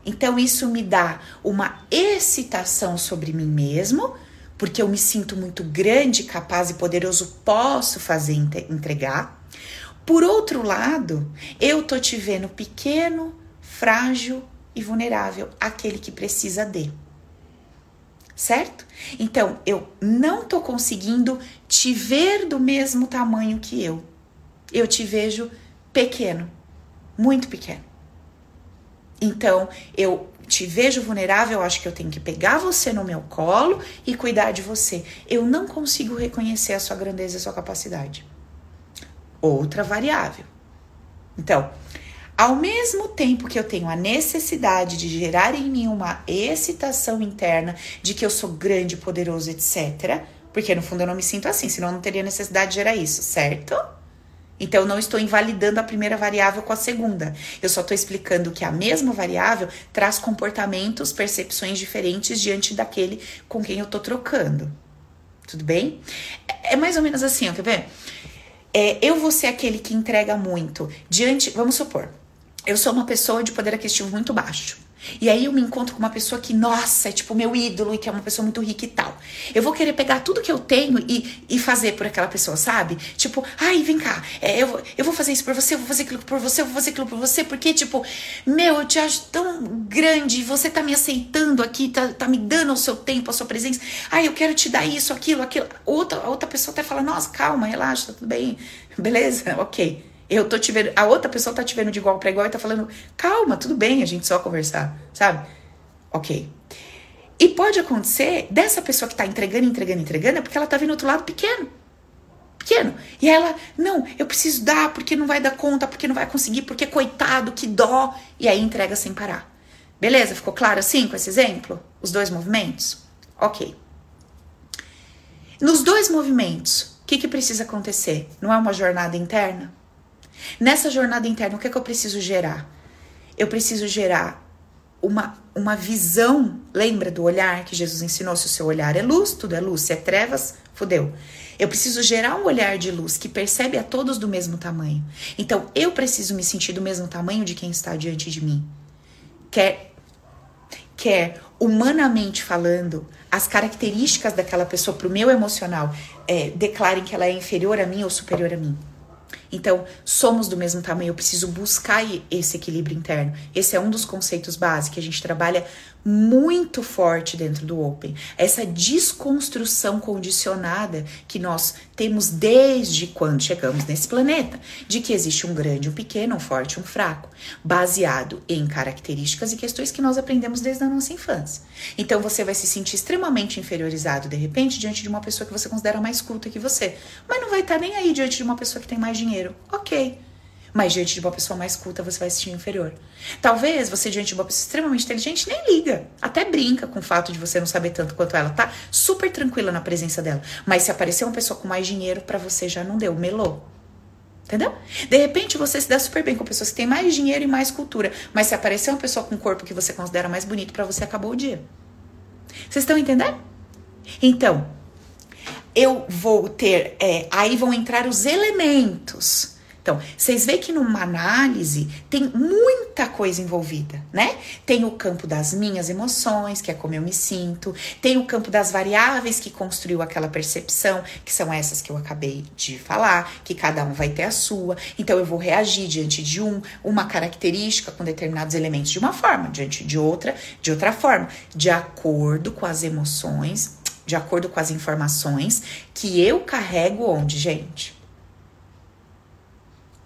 Então isso me dá uma excitação sobre mim mesmo, porque eu me sinto muito grande, capaz e poderoso, posso fazer entregar. Por outro lado, eu tô te vendo pequeno, frágil e vulnerável, aquele que precisa de certo? Então, eu não tô conseguindo te ver do mesmo tamanho que eu. Eu te vejo pequeno, muito pequeno. Então, eu te vejo vulnerável, acho que eu tenho que pegar você no meu colo e cuidar de você. Eu não consigo reconhecer a sua grandeza e a sua capacidade. Outra variável. Então, ao mesmo tempo que eu tenho a necessidade de gerar em mim uma excitação interna de que eu sou grande, poderoso, etc. Porque no fundo eu não me sinto assim, senão eu não teria necessidade de gerar isso, certo? Então, eu não estou invalidando a primeira variável com a segunda. Eu só estou explicando que a mesma variável traz comportamentos, percepções diferentes diante daquele com quem eu estou trocando. Tudo bem? É, é mais ou menos assim, ó, quer ver? É, eu vou ser aquele que entrega muito diante. Vamos supor, eu sou uma pessoa de poder aquisitivo muito baixo. E aí eu me encontro com uma pessoa que, nossa, é tipo meu ídolo e que é uma pessoa muito rica e tal. Eu vou querer pegar tudo que eu tenho e, e fazer por aquela pessoa, sabe? Tipo, ai, vem cá, é, eu, eu vou fazer isso por você, eu vou fazer aquilo por você, eu vou fazer aquilo por você, porque, tipo, meu, eu te acho tão grande, você tá me aceitando aqui, tá, tá me dando o seu tempo, a sua presença. Ai, eu quero te dar isso, aquilo, aquilo. Outra, outra pessoa até fala, nossa, calma, relaxa, tá tudo bem, beleza, (laughs) ok. Eu tô te vendo, a outra pessoa tá te vendo de igual para igual e tá falando, calma, tudo bem, a gente só conversar, sabe? Ok. E pode acontecer dessa pessoa que tá entregando, entregando, entregando, é porque ela tá vendo outro lado pequeno. Pequeno. E ela, não, eu preciso dar porque não vai dar conta, porque não vai conseguir, porque coitado, que dó. E aí entrega sem parar. Beleza? Ficou claro assim com esse exemplo? Os dois movimentos? Ok. Nos dois movimentos, o que, que precisa acontecer? Não é uma jornada interna? Nessa jornada interna, o que, é que eu preciso gerar? Eu preciso gerar uma, uma visão. Lembra do olhar que Jesus ensinou? Se o seu olhar é luz, tudo é luz. Se é trevas, fudeu. Eu preciso gerar um olhar de luz que percebe a todos do mesmo tamanho. Então, eu preciso me sentir do mesmo tamanho de quem está diante de mim. Quer, quer humanamente falando, as características daquela pessoa para o meu emocional é, declarem que ela é inferior a mim ou superior a mim. Então, somos do mesmo tamanho, eu preciso buscar esse equilíbrio interno. Esse é um dos conceitos básicos que a gente trabalha muito forte dentro do Open. Essa desconstrução condicionada que nós temos desde quando chegamos nesse planeta, de que existe um grande, um pequeno, um forte, um fraco, baseado em características e questões que nós aprendemos desde a nossa infância. Então você vai se sentir extremamente inferiorizado de repente diante de uma pessoa que você considera mais culta que você, mas não vai estar nem aí diante de uma pessoa que tem mais dinheiro. OK. Mas diante de uma pessoa mais culta, você vai se sentir inferior. Talvez você, diante de uma pessoa extremamente inteligente, nem liga. Até brinca com o fato de você não saber tanto quanto ela. Tá super tranquila na presença dela. Mas se aparecer uma pessoa com mais dinheiro, para você já não deu, melou. Entendeu? De repente você se dá super bem com pessoas que têm mais dinheiro e mais cultura, mas se aparecer uma pessoa com um corpo que você considera mais bonito para você, acabou o dia. Vocês estão entendendo? Então, eu vou ter. É, aí vão entrar os elementos então, vocês veem que numa análise tem muita coisa envolvida, né? Tem o campo das minhas emoções, que é como eu me sinto, tem o campo das variáveis que construiu aquela percepção, que são essas que eu acabei de falar, que cada um vai ter a sua. Então, eu vou reagir diante de um, uma característica com determinados elementos de uma forma, diante de outra, de outra forma, de acordo com as emoções, de acordo com as informações que eu carrego onde, gente?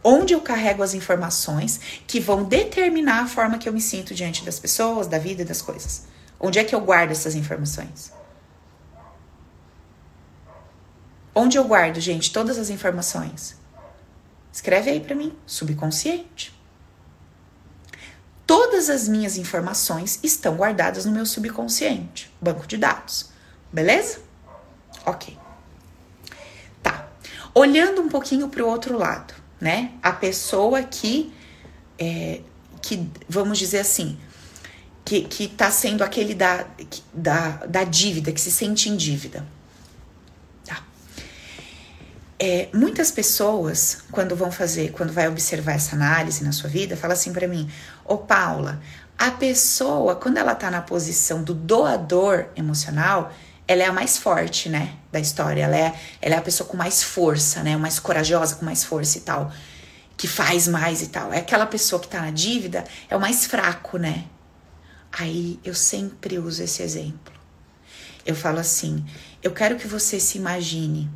onde eu carrego as informações que vão determinar a forma que eu me sinto diante das pessoas, da vida e das coisas. Onde é que eu guardo essas informações? Onde eu guardo, gente, todas as informações? Escreve aí para mim, subconsciente. Todas as minhas informações estão guardadas no meu subconsciente, banco de dados. Beleza? OK. Tá. Olhando um pouquinho para o outro lado né? A pessoa que, é, que vamos dizer assim, que, que tá sendo aquele da, da, da dívida, que se sente em dívida. Tá. É, muitas pessoas, quando vão fazer, quando vai observar essa análise na sua vida, fala assim para mim, ô Paula, a pessoa, quando ela tá na posição do doador emocional, ela é a mais forte, né, da história. Ela é, ela é a pessoa com mais força, né, mais corajosa, com mais força e tal, que faz mais e tal. É aquela pessoa que tá na dívida, é o mais fraco, né? Aí eu sempre uso esse exemplo. Eu falo assim: eu quero que você se imagine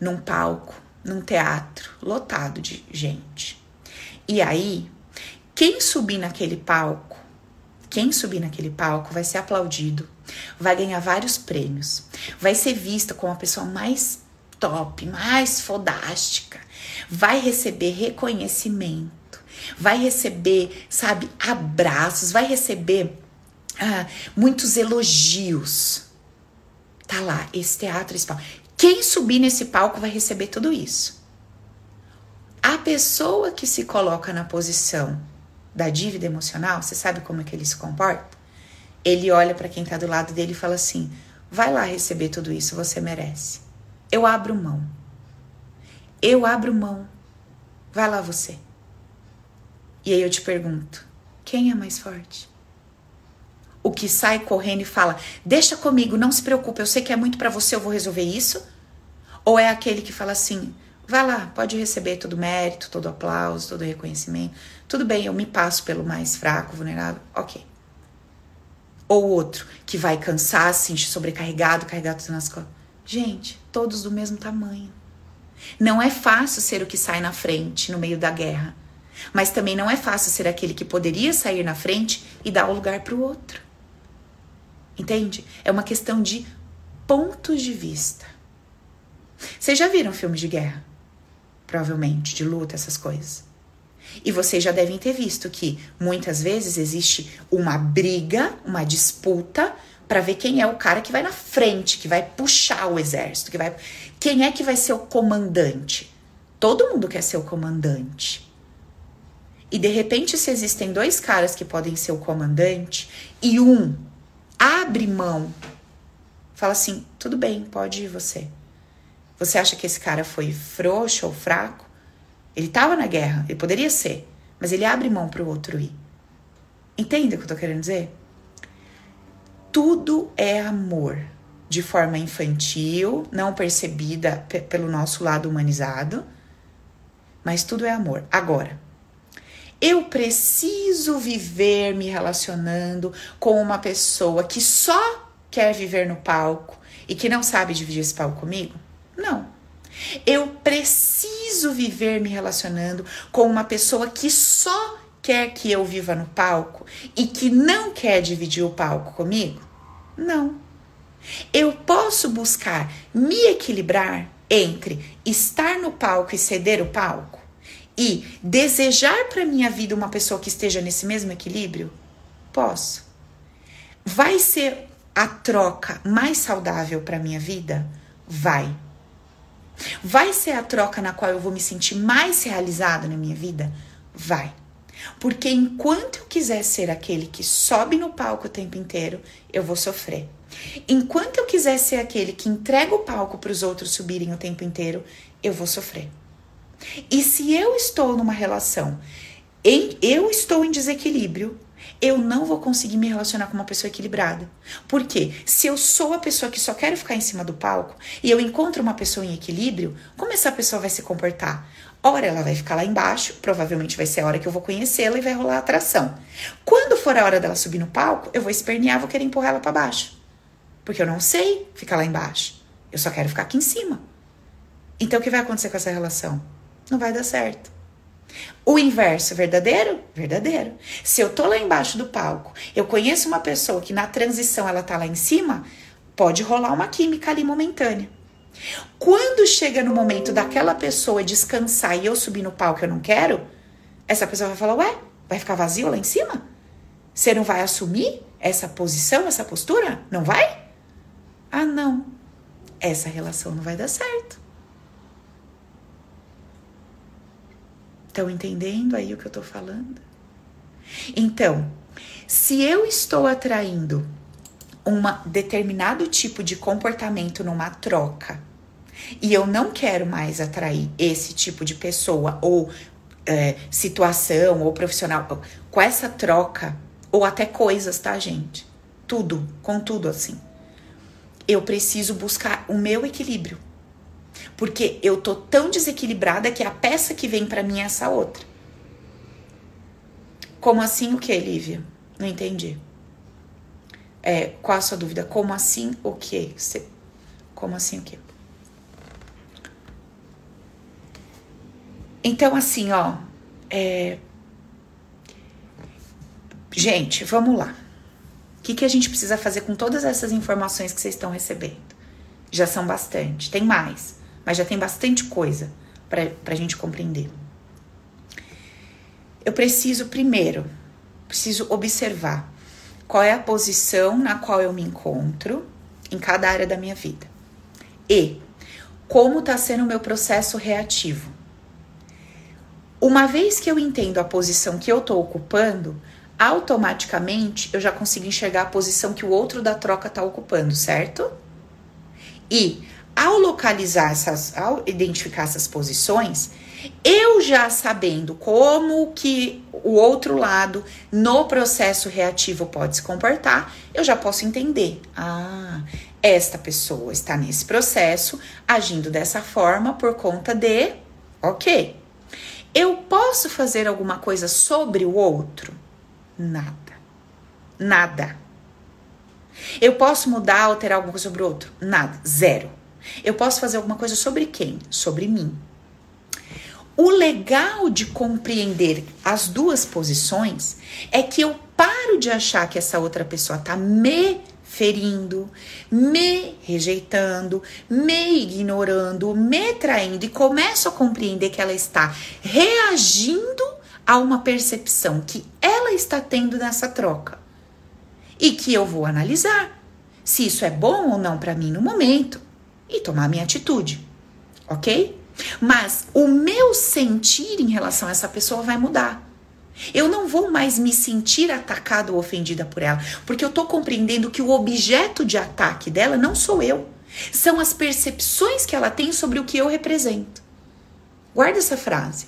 num palco, num teatro lotado de gente. E aí, quem subir naquele palco, quem subir naquele palco vai ser aplaudido vai ganhar vários prêmios, vai ser vista como a pessoa mais top, mais fodástica, vai receber reconhecimento, vai receber, sabe, abraços, vai receber ah, muitos elogios. Tá lá, esse teatro, esse palco. Quem subir nesse palco vai receber tudo isso. A pessoa que se coloca na posição da dívida emocional, você sabe como é que ele se comporta? Ele olha para quem está do lado dele e fala assim: vai lá receber tudo isso, você merece. Eu abro mão. Eu abro mão. Vai lá você. E aí eu te pergunto: quem é mais forte? O que sai correndo e fala: deixa comigo, não se preocupe, eu sei que é muito para você, eu vou resolver isso? Ou é aquele que fala assim: vai lá, pode receber todo mérito, todo aplauso, todo reconhecimento. Tudo bem, eu me passo pelo mais fraco, vulnerável. Ok. Ou outro que vai cansar, se sentir sobrecarregado, carregado nas costas. Gente, todos do mesmo tamanho. Não é fácil ser o que sai na frente no meio da guerra, mas também não é fácil ser aquele que poderia sair na frente e dar o lugar para o outro. Entende? É uma questão de pontos de vista. Vocês já viram filmes de guerra? Provavelmente, de luta, essas coisas. E vocês já devem ter visto que muitas vezes existe uma briga, uma disputa para ver quem é o cara que vai na frente, que vai puxar o exército, que vai quem é que vai ser o comandante. Todo mundo quer ser o comandante. E de repente, se existem dois caras que podem ser o comandante e um abre mão, fala assim: tudo bem, pode ir você. Você acha que esse cara foi frouxo ou fraco? Ele estava na guerra, ele poderia ser, mas ele abre mão para o outro ir. Entende o que eu tô querendo dizer? Tudo é amor, de forma infantil, não percebida pelo nosso lado humanizado, mas tudo é amor. Agora, eu preciso viver me relacionando com uma pessoa que só quer viver no palco e que não sabe dividir esse palco comigo? Não. Eu preciso viver me relacionando com uma pessoa que só quer que eu viva no palco e que não quer dividir o palco comigo? Não. Eu posso buscar me equilibrar entre estar no palco e ceder o palco e desejar para minha vida uma pessoa que esteja nesse mesmo equilíbrio? Posso. Vai ser a troca mais saudável para minha vida? Vai. Vai ser a troca na qual eu vou me sentir mais realizado na minha vida? Vai. Porque enquanto eu quiser ser aquele que sobe no palco o tempo inteiro, eu vou sofrer. Enquanto eu quiser ser aquele que entrega o palco para os outros subirem o tempo inteiro, eu vou sofrer. E se eu estou numa relação, em, eu estou em desequilíbrio, eu não vou conseguir me relacionar com uma pessoa equilibrada. Por quê? Se eu sou a pessoa que só quero ficar em cima do palco e eu encontro uma pessoa em equilíbrio, como essa pessoa vai se comportar? Ora, ela vai ficar lá embaixo, provavelmente vai ser a hora que eu vou conhecê-la e vai rolar atração. Quando for a hora dela subir no palco, eu vou espernear, vou querer empurrar ela para baixo. Porque eu não sei ficar lá embaixo. Eu só quero ficar aqui em cima. Então o que vai acontecer com essa relação? Não vai dar certo. O inverso, verdadeiro? Verdadeiro. Se eu tô lá embaixo do palco, eu conheço uma pessoa que na transição ela tá lá em cima, pode rolar uma química ali momentânea. Quando chega no momento daquela pessoa descansar e eu subir no palco eu não quero, essa pessoa vai falar: Ué, vai ficar vazio lá em cima? Você não vai assumir essa posição, essa postura? Não vai? Ah, não. Essa relação não vai dar certo. Estão entendendo aí o que eu tô falando? Então, se eu estou atraindo um determinado tipo de comportamento numa troca e eu não quero mais atrair esse tipo de pessoa ou é, situação ou profissional com essa troca ou até coisas, tá, gente? Tudo, com tudo assim. Eu preciso buscar o meu equilíbrio. Porque eu tô tão desequilibrada que a peça que vem para mim é essa outra. Como assim o que, Lívia? Não entendi. É, qual a sua dúvida? Como assim o que? Como assim o que? Então, assim, ó. É... Gente, vamos lá. O que, que a gente precisa fazer com todas essas informações que vocês estão recebendo? Já são bastante. Tem mais, mas já tem bastante coisa para a gente compreender. Eu preciso, primeiro, preciso observar qual é a posição na qual eu me encontro em cada área da minha vida. E como está sendo o meu processo reativo. Uma vez que eu entendo a posição que eu estou ocupando, automaticamente eu já consigo enxergar a posição que o outro da troca está ocupando, certo? E ao localizar essas, ao identificar essas posições, eu já sabendo como que o outro lado no processo reativo pode se comportar, eu já posso entender. Ah, esta pessoa está nesse processo agindo dessa forma por conta de, OK. Eu posso fazer alguma coisa sobre o outro? Nada. Nada. Eu posso mudar, alterar alguma coisa sobre o outro? Nada. Zero. Eu posso fazer alguma coisa sobre quem? Sobre mim. O legal de compreender as duas posições é que eu paro de achar que essa outra pessoa tá me ferindo, me rejeitando, me ignorando, me traindo e começo a compreender que ela está reagindo a uma percepção que ela está tendo nessa troca e que eu vou analisar se isso é bom ou não para mim no momento e tomar minha atitude, ok? Mas o meu sentir em relação a essa pessoa vai mudar. Eu não vou mais me sentir atacada ou ofendida por ela, porque eu tô compreendendo que o objeto de ataque dela não sou eu. São as percepções que ela tem sobre o que eu represento. Guarda essa frase.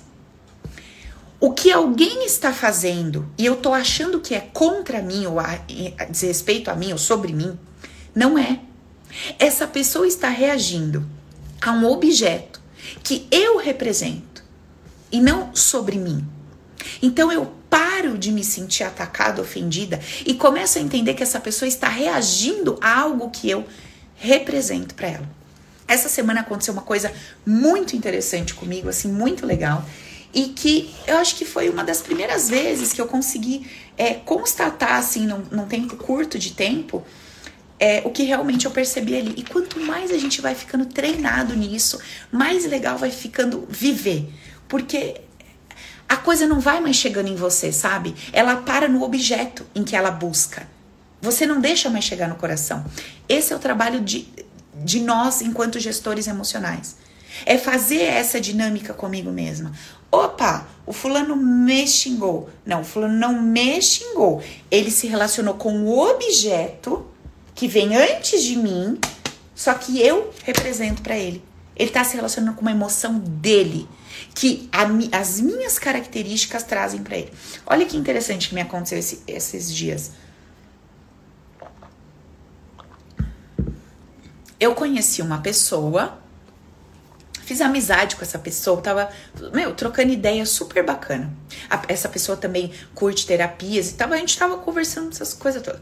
O que alguém está fazendo e eu tô achando que é contra mim ou a, a diz respeito a mim ou sobre mim, não é. Essa pessoa está reagindo a um objeto que eu represento e não sobre mim. Então eu paro de me sentir atacada, ofendida e começo a entender que essa pessoa está reagindo a algo que eu represento para ela. Essa semana aconteceu uma coisa muito interessante comigo, assim, muito legal, e que eu acho que foi uma das primeiras vezes que eu consegui é, constatar, assim, num, num tempo curto de tempo, é, o que realmente eu percebi ali. E quanto mais a gente vai ficando treinado nisso, mais legal vai ficando viver. Porque a coisa não vai mais chegando em você, sabe? Ela para no objeto em que ela busca. Você não deixa mais chegar no coração. Esse é o trabalho de, de nós enquanto gestores emocionais. É fazer essa dinâmica comigo mesma. Opa, o fulano me xingou. Não, o fulano não me xingou. Ele se relacionou com o objeto que vem antes de mim, só que eu represento para ele. Ele tá se relacionando com uma emoção dele, que a, as minhas características trazem para ele. Olha que interessante que me aconteceu esse, esses dias. Eu conheci uma pessoa Fiz amizade com essa pessoa, tava, meu, trocando ideia super bacana. A, essa pessoa também curte terapias e tava, a gente tava conversando essas coisas todas.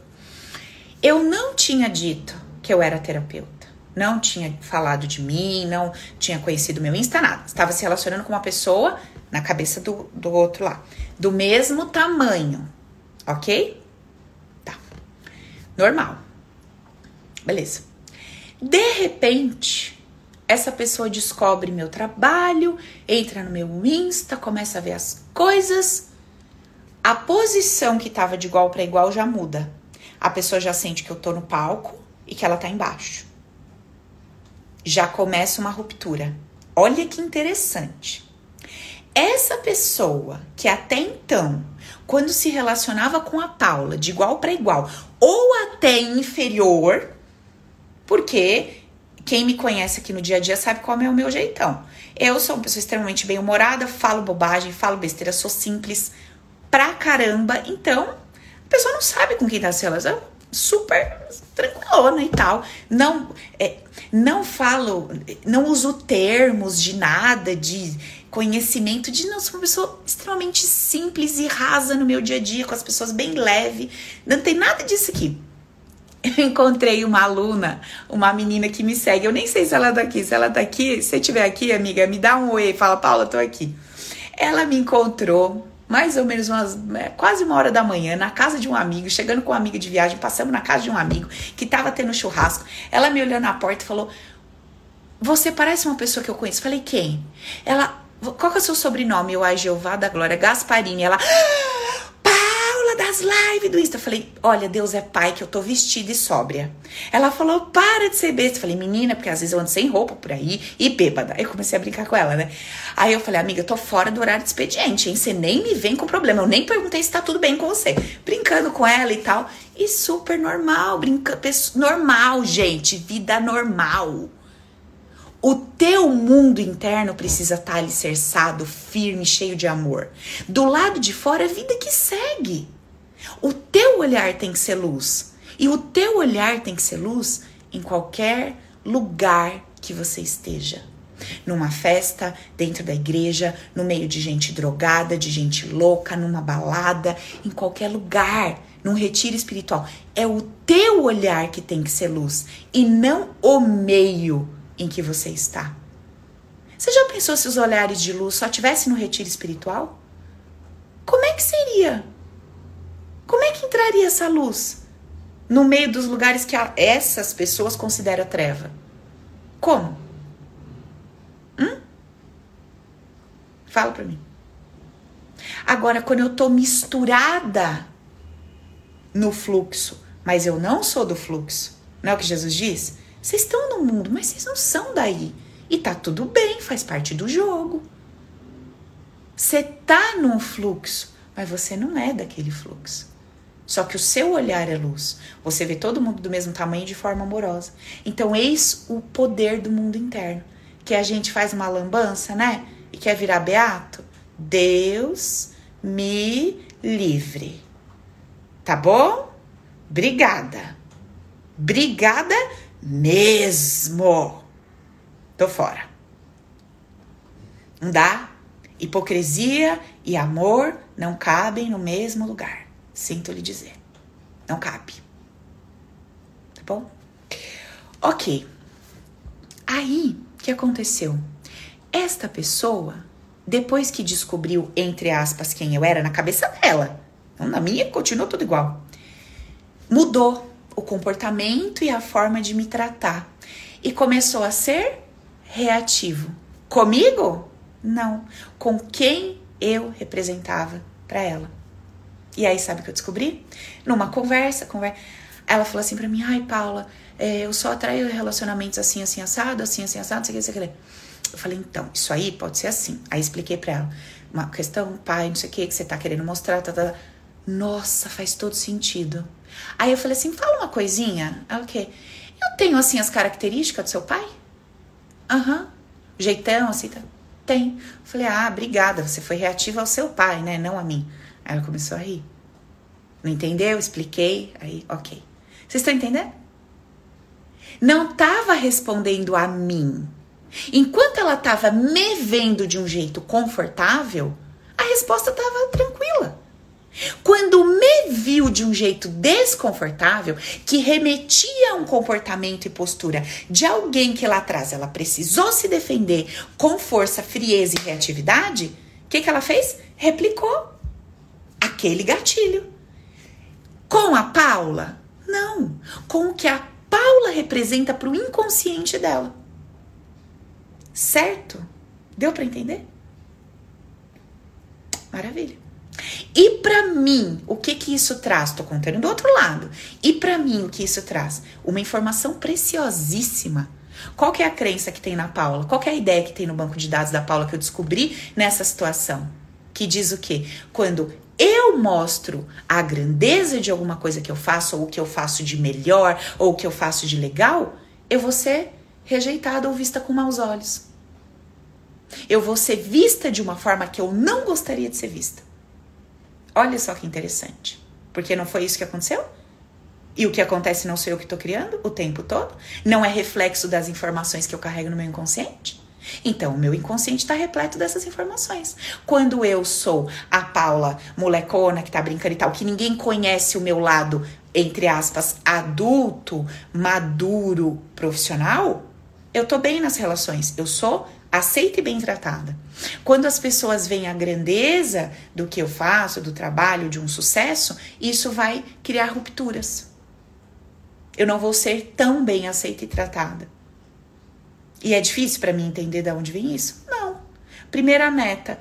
Eu não tinha dito que eu era terapeuta. Não tinha falado de mim, não tinha conhecido meu Insta, nada. Estava se relacionando com uma pessoa na cabeça do, do outro lá. Do mesmo tamanho, ok? Tá. Normal. Beleza. De repente, essa pessoa descobre meu trabalho, entra no meu Insta, começa a ver as coisas. A posição que tava de igual para igual já muda. A pessoa já sente que eu tô no palco e que ela tá embaixo. Já começa uma ruptura. Olha que interessante. Essa pessoa que até então, quando se relacionava com a Paula de igual para igual, ou até inferior, porque quem me conhece aqui no dia a dia sabe qual é o meu jeitão. Eu sou uma pessoa extremamente bem-humorada, falo bobagem, falo besteira, sou simples pra caramba. Então, pessoa não sabe com quem tá se relacionando. Super tranquilona e tal. Não, é, não falo, não uso termos de nada, de conhecimento, de não, sou uma pessoa extremamente simples e rasa no meu dia a dia, com as pessoas bem leve. Não tem nada disso aqui eu encontrei uma aluna, uma menina que me segue. Eu nem sei se ela tá aqui. Se ela tá aqui, se estiver aqui, amiga, me dá um oi. Fala, Paula, tô aqui. Ela me encontrou mais ou menos umas é, quase uma hora da manhã na casa de um amigo, chegando com um amigo de viagem, passamos na casa de um amigo que tava tendo churrasco. Ela me olhou na porta e falou: "Você parece uma pessoa que eu conheço". Falei: "Quem?". Ela: "Qual que é o seu sobrenome?". Eu: "Ai, Jeová da Glória Gasparini". Ela: das lives do Insta. Eu falei, olha, Deus é pai que eu tô vestida e sóbria. Ela falou, para de ser besta. Eu falei, menina, porque às vezes eu ando sem roupa por aí e bêbada. Aí eu comecei a brincar com ela, né? Aí eu falei, amiga, eu tô fora do horário de expediente, hein? Você nem me vem com problema. Eu nem perguntei se tá tudo bem com você. Brincando com ela e tal. E super normal, brinca, normal, gente, vida normal. O teu mundo interno precisa estar tá alicerçado, firme, cheio de amor. Do lado de fora, a vida que segue. O teu olhar tem que ser luz. E o teu olhar tem que ser luz em qualquer lugar que você esteja. Numa festa, dentro da igreja, no meio de gente drogada, de gente louca, numa balada, em qualquer lugar, num retiro espiritual. É o teu olhar que tem que ser luz e não o meio em que você está. Você já pensou se os olhares de luz só tivessem no retiro espiritual? Como é que seria? Como é que entraria essa luz no meio dos lugares que essas pessoas consideram treva? Como? Hum? Fala para mim. Agora, quando eu tô misturada no fluxo, mas eu não sou do fluxo, não é o que Jesus diz? Vocês estão no mundo, mas vocês não são daí. E tá tudo bem, faz parte do jogo. Você tá num fluxo, mas você não é daquele fluxo. Só que o seu olhar é luz. Você vê todo mundo do mesmo tamanho de forma amorosa. Então, eis o poder do mundo interno. Que a gente faz uma lambança, né? E quer virar beato. Deus me livre. Tá bom? Obrigada. Obrigada mesmo. Tô fora. Não dá? Hipocrisia e amor não cabem no mesmo lugar. Sinto lhe dizer. Não cabe. Tá bom? Ok. Aí, o que aconteceu? Esta pessoa, depois que descobriu, entre aspas, quem eu era na cabeça dela, não na minha, continuou tudo igual. Mudou o comportamento e a forma de me tratar. E começou a ser reativo. Comigo? Não. Com quem eu representava para ela. E aí, sabe o que eu descobri? Numa conversa, conversa ela falou assim pra mim: ai, Paula, é, eu só atraio relacionamentos assim, assim, assado, assim, assim, assado, sei o que, sei o que. Eu falei, então, isso aí pode ser assim. Aí expliquei para ela. Uma questão, pai, não sei o que, que você tá querendo mostrar. Tá, tá, tá. Nossa, faz todo sentido. Aí eu falei assim, fala uma coisinha. Ela o quê? Eu tenho, assim, as características do seu pai? Aham. Uhum. Jeitão, assim, tá? Tem. Falei, ah, obrigada, você foi reativa ao seu pai, né? Não a mim. Aí ela começou a rir. Não entendeu? Expliquei. Aí, ok. Vocês estão entendendo? Não estava respondendo a mim. Enquanto ela estava me vendo de um jeito confortável, a resposta estava tranquila. Quando me viu de um jeito desconfortável, que remetia a um comportamento e postura de alguém que lá atrás ela precisou se defender com força, frieza e reatividade, o que, que ela fez? Replicou aquele gatilho. Com a Paula? Não. Com o que a Paula representa para o inconsciente dela. Certo? Deu para entender? Maravilha. E para mim, o que que isso traz? Tô contando do outro lado. E para mim, o que isso traz? Uma informação preciosíssima. Qual que é a crença que tem na Paula? Qual que é a ideia que tem no banco de dados da Paula que eu descobri nessa situação? Que diz o quê? Quando eu mostro a grandeza de alguma coisa que eu faço, ou o que eu faço de melhor, ou o que eu faço de legal, eu vou ser rejeitada ou vista com maus olhos. Eu vou ser vista de uma forma que eu não gostaria de ser vista. Olha só que interessante. Porque não foi isso que aconteceu? E o que acontece não sou eu que estou criando o tempo todo? Não é reflexo das informações que eu carrego no meu inconsciente? Então, o meu inconsciente está repleto dessas informações. Quando eu sou a Paula molecona que tá brincando e tal, que ninguém conhece o meu lado, entre aspas, adulto, maduro, profissional, eu tô bem nas relações. Eu sou aceita e bem tratada. Quando as pessoas veem a grandeza do que eu faço, do trabalho, de um sucesso, isso vai criar rupturas. Eu não vou ser tão bem aceita e tratada. E é difícil para mim entender de onde vem isso? Não. Primeira neta,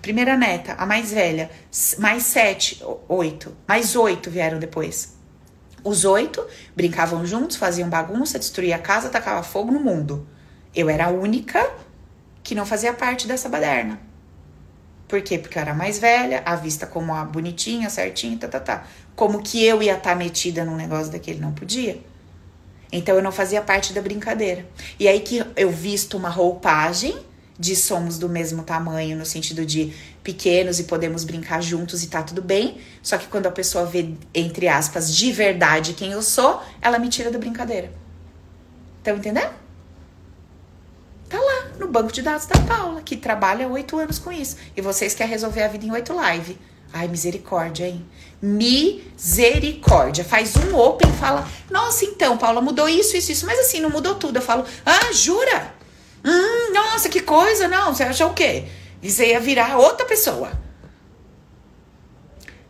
primeira neta, a mais velha, mais sete, oito, mais oito vieram depois. Os oito brincavam juntos, faziam bagunça, destruíam a casa, tacava fogo no mundo. Eu era a única que não fazia parte dessa baderna. Por quê? Porque eu era mais velha, a vista como a bonitinha, certinha, tá, tá, tá. Como que eu ia estar tá metida num negócio daquele? Não podia. Então eu não fazia parte da brincadeira. E aí que eu visto uma roupagem de somos do mesmo tamanho, no sentido de pequenos e podemos brincar juntos e tá tudo bem. Só que quando a pessoa vê, entre aspas, de verdade quem eu sou, ela me tira da brincadeira. Estão entendendo? Tá lá, no banco de dados da Paula, que trabalha oito anos com isso. E vocês querem resolver a vida em oito live. Ai, misericórdia, hein? Misericórdia. Faz um open e fala: Nossa, então, Paula, mudou isso, isso, isso. Mas assim, não mudou tudo. Eu falo: Ah, jura? Hum, nossa, que coisa. Não, você achou o quê? Você ia virar outra pessoa.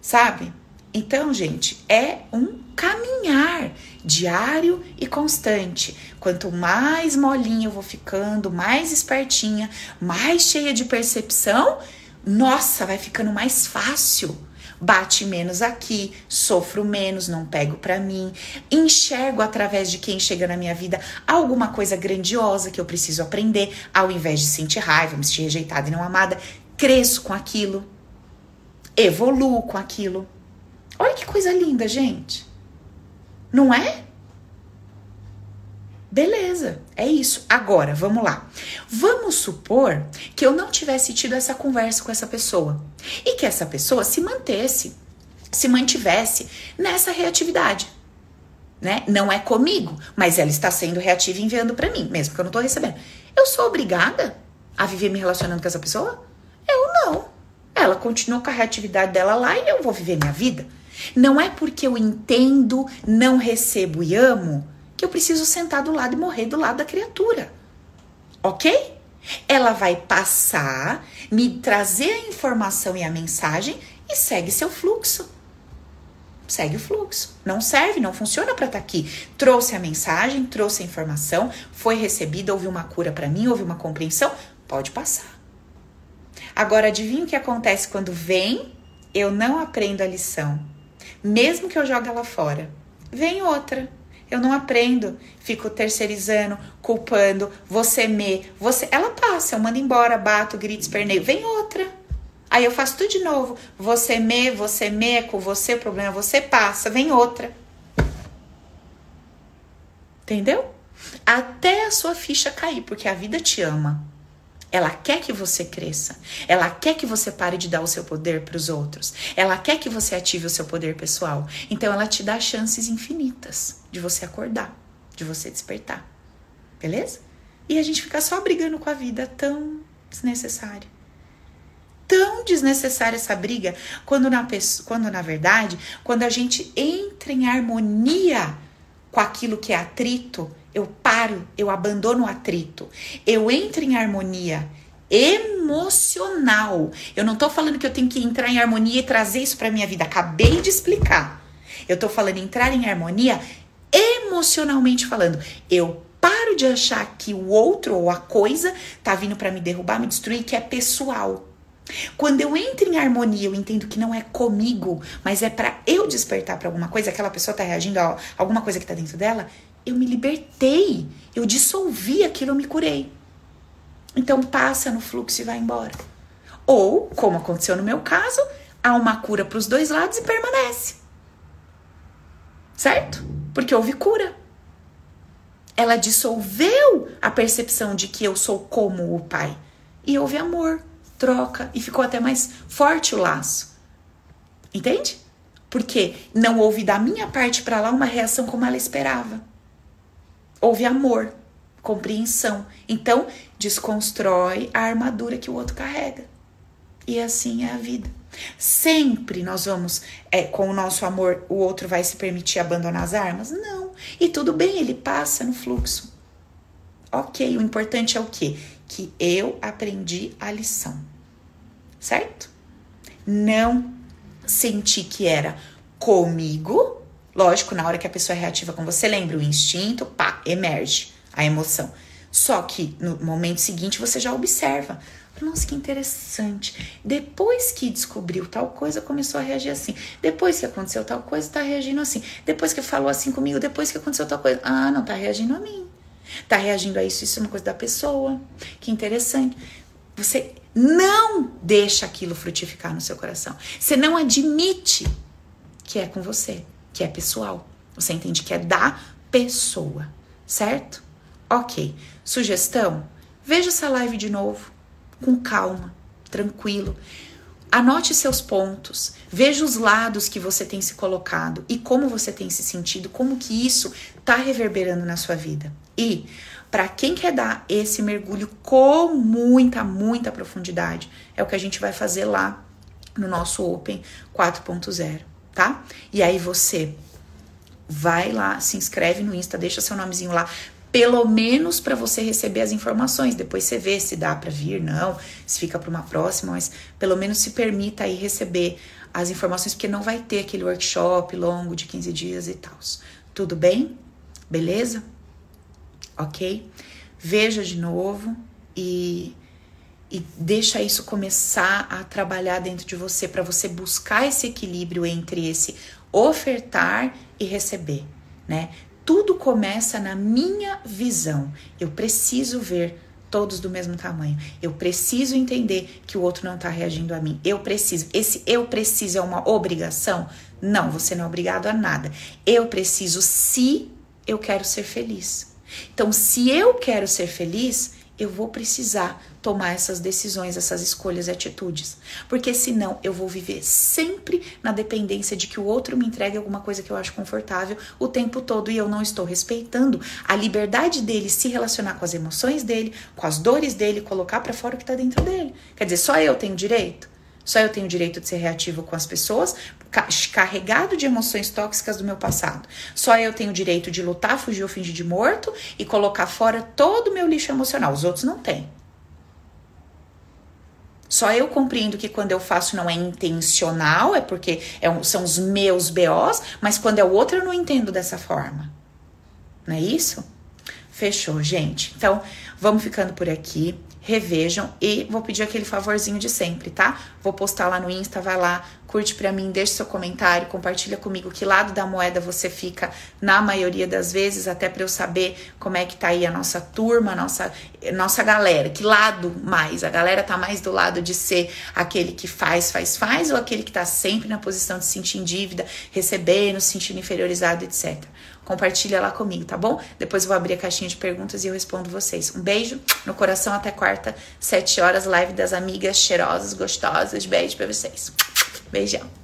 Sabe? Então, gente, é um caminhar diário e constante. Quanto mais molinha eu vou ficando, mais espertinha, mais cheia de percepção, nossa, vai ficando mais fácil. Bate menos aqui, sofro menos, não pego para mim, enxergo através de quem chega na minha vida alguma coisa grandiosa que eu preciso aprender, ao invés de sentir raiva, me sentir rejeitada e não amada, cresço com aquilo, evoluo com aquilo. Olha que coisa linda, gente. Não é? Beleza, é isso. Agora, vamos lá. Vamos supor que eu não tivesse tido essa conversa com essa pessoa e que essa pessoa se mantesse, se mantivesse nessa reatividade. Né? Não é comigo, mas ela está sendo reativa e enviando para mim, mesmo que eu não estou recebendo. Eu sou obrigada a viver me relacionando com essa pessoa? Eu não. Ela continua com a reatividade dela lá e eu vou viver minha vida. Não é porque eu entendo, não recebo e amo que eu preciso sentar do lado e morrer do lado da criatura. Ok? Ela vai passar, me trazer a informação e a mensagem e segue seu fluxo. Segue o fluxo. Não serve, não funciona para estar tá aqui. Trouxe a mensagem, trouxe a informação, foi recebida, houve uma cura para mim, houve uma compreensão, pode passar. Agora, adivinha o que acontece quando vem? Eu não aprendo a lição mesmo que eu jogue ela fora. Vem outra. Eu não aprendo. Fico terceirizando, culpando, você me, você. Ela passa, eu mando embora, bato, grito, esperneio. Vem outra. Aí eu faço tudo de novo. Você me, você me, é com você, o problema é você passa, vem outra. Entendeu? Até a sua ficha cair, porque a vida te ama. Ela quer que você cresça. Ela quer que você pare de dar o seu poder para os outros. Ela quer que você ative o seu poder pessoal. Então ela te dá chances infinitas de você acordar, de você despertar. Beleza? E a gente fica só brigando com a vida tão desnecessária. Tão desnecessária essa briga, quando na, quando na verdade, quando a gente entra em harmonia com aquilo que é atrito, eu paro, eu abandono o atrito, eu entro em harmonia emocional. Eu não tô falando que eu tenho que entrar em harmonia e trazer isso para minha vida, acabei de explicar. Eu tô falando entrar em harmonia emocionalmente falando. Eu paro de achar que o outro ou a coisa tá vindo para me derrubar, me destruir, que é pessoal. Quando eu entro em harmonia, eu entendo que não é comigo, mas é para eu despertar para alguma coisa, aquela pessoa tá reagindo a alguma coisa que tá dentro dela, eu me libertei, eu dissolvi aquilo, eu me curei. Então passa no fluxo e vai embora. Ou, como aconteceu no meu caso, há uma cura para os dois lados e permanece. Certo? Porque houve cura. Ela dissolveu a percepção de que eu sou como o pai. E houve amor, troca e ficou até mais forte o laço. Entende? Porque não houve da minha parte para lá uma reação como ela esperava houve amor, compreensão. Então, desconstrói a armadura que o outro carrega. E assim é a vida. Sempre nós vamos, é, com o nosso amor, o outro vai se permitir abandonar as armas? Não. E tudo bem, ele passa no fluxo. Ok, o importante é o quê? Que eu aprendi a lição. Certo? Não senti que era comigo, Lógico, na hora que a pessoa é reativa com você, lembra o instinto, pá, emerge a emoção. Só que no momento seguinte você já observa. Nossa, que interessante. Depois que descobriu tal coisa, começou a reagir assim. Depois que aconteceu tal coisa, tá reagindo assim. Depois que falou assim comigo, depois que aconteceu tal coisa. Ah, não, tá reagindo a mim. Tá reagindo a isso, isso é uma coisa da pessoa. Que interessante. Você não deixa aquilo frutificar no seu coração. Você não admite que é com você que é pessoal. Você entende que é da pessoa, certo? Ok. Sugestão: veja essa live de novo, com calma, tranquilo. Anote seus pontos, veja os lados que você tem se colocado e como você tem se sentido, como que isso está reverberando na sua vida. E para quem quer dar esse mergulho com muita, muita profundidade, é o que a gente vai fazer lá no nosso Open 4.0 tá? E aí você vai lá, se inscreve no Insta, deixa seu nomezinho lá, pelo menos para você receber as informações. Depois você vê se dá para vir, não, se fica para uma próxima, mas pelo menos se permita aí receber as informações, porque não vai ter aquele workshop longo de 15 dias e tal. Tudo bem? Beleza? Ok? Veja de novo e e deixa isso começar a trabalhar dentro de você para você buscar esse equilíbrio entre esse ofertar e receber, né? Tudo começa na minha visão. Eu preciso ver todos do mesmo tamanho. Eu preciso entender que o outro não está reagindo a mim. Eu preciso. Esse eu preciso é uma obrigação? Não, você não é obrigado a nada. Eu preciso se eu quero ser feliz. Então, se eu quero ser feliz, eu vou precisar tomar essas decisões, essas escolhas e atitudes. Porque senão eu vou viver sempre na dependência de que o outro me entregue alguma coisa que eu acho confortável o tempo todo e eu não estou respeitando a liberdade dele se relacionar com as emoções dele, com as dores dele, colocar para fora o que está dentro dele. Quer dizer, só eu tenho direito? Só eu tenho direito de ser reativo com as pessoas, carregado de emoções tóxicas do meu passado. Só eu tenho direito de lutar, fugir ou fingir de morto e colocar fora todo o meu lixo emocional. Os outros não têm. Só eu compreendo que quando eu faço não é intencional, é porque é um, são os meus BOs, mas quando é o outro eu não entendo dessa forma. Não é isso? Fechou, gente. Então, vamos ficando por aqui. Revejam e vou pedir aquele favorzinho de sempre, tá? Vou postar lá no Insta, vai lá, curte pra mim, deixa seu comentário, compartilha comigo que lado da moeda você fica na maioria das vezes, até para eu saber como é que tá aí a nossa turma, a nossa, nossa galera, que lado mais? A galera tá mais do lado de ser aquele que faz, faz, faz, ou aquele que tá sempre na posição de se sentir em dívida, recebendo, se sentindo inferiorizado, etc. Compartilha lá comigo, tá bom? Depois eu vou abrir a caixinha de perguntas e eu respondo vocês. Um beijo no coração até quarta, 7 horas, live das amigas cheirosas, gostosas. Beijo pra vocês. Beijão.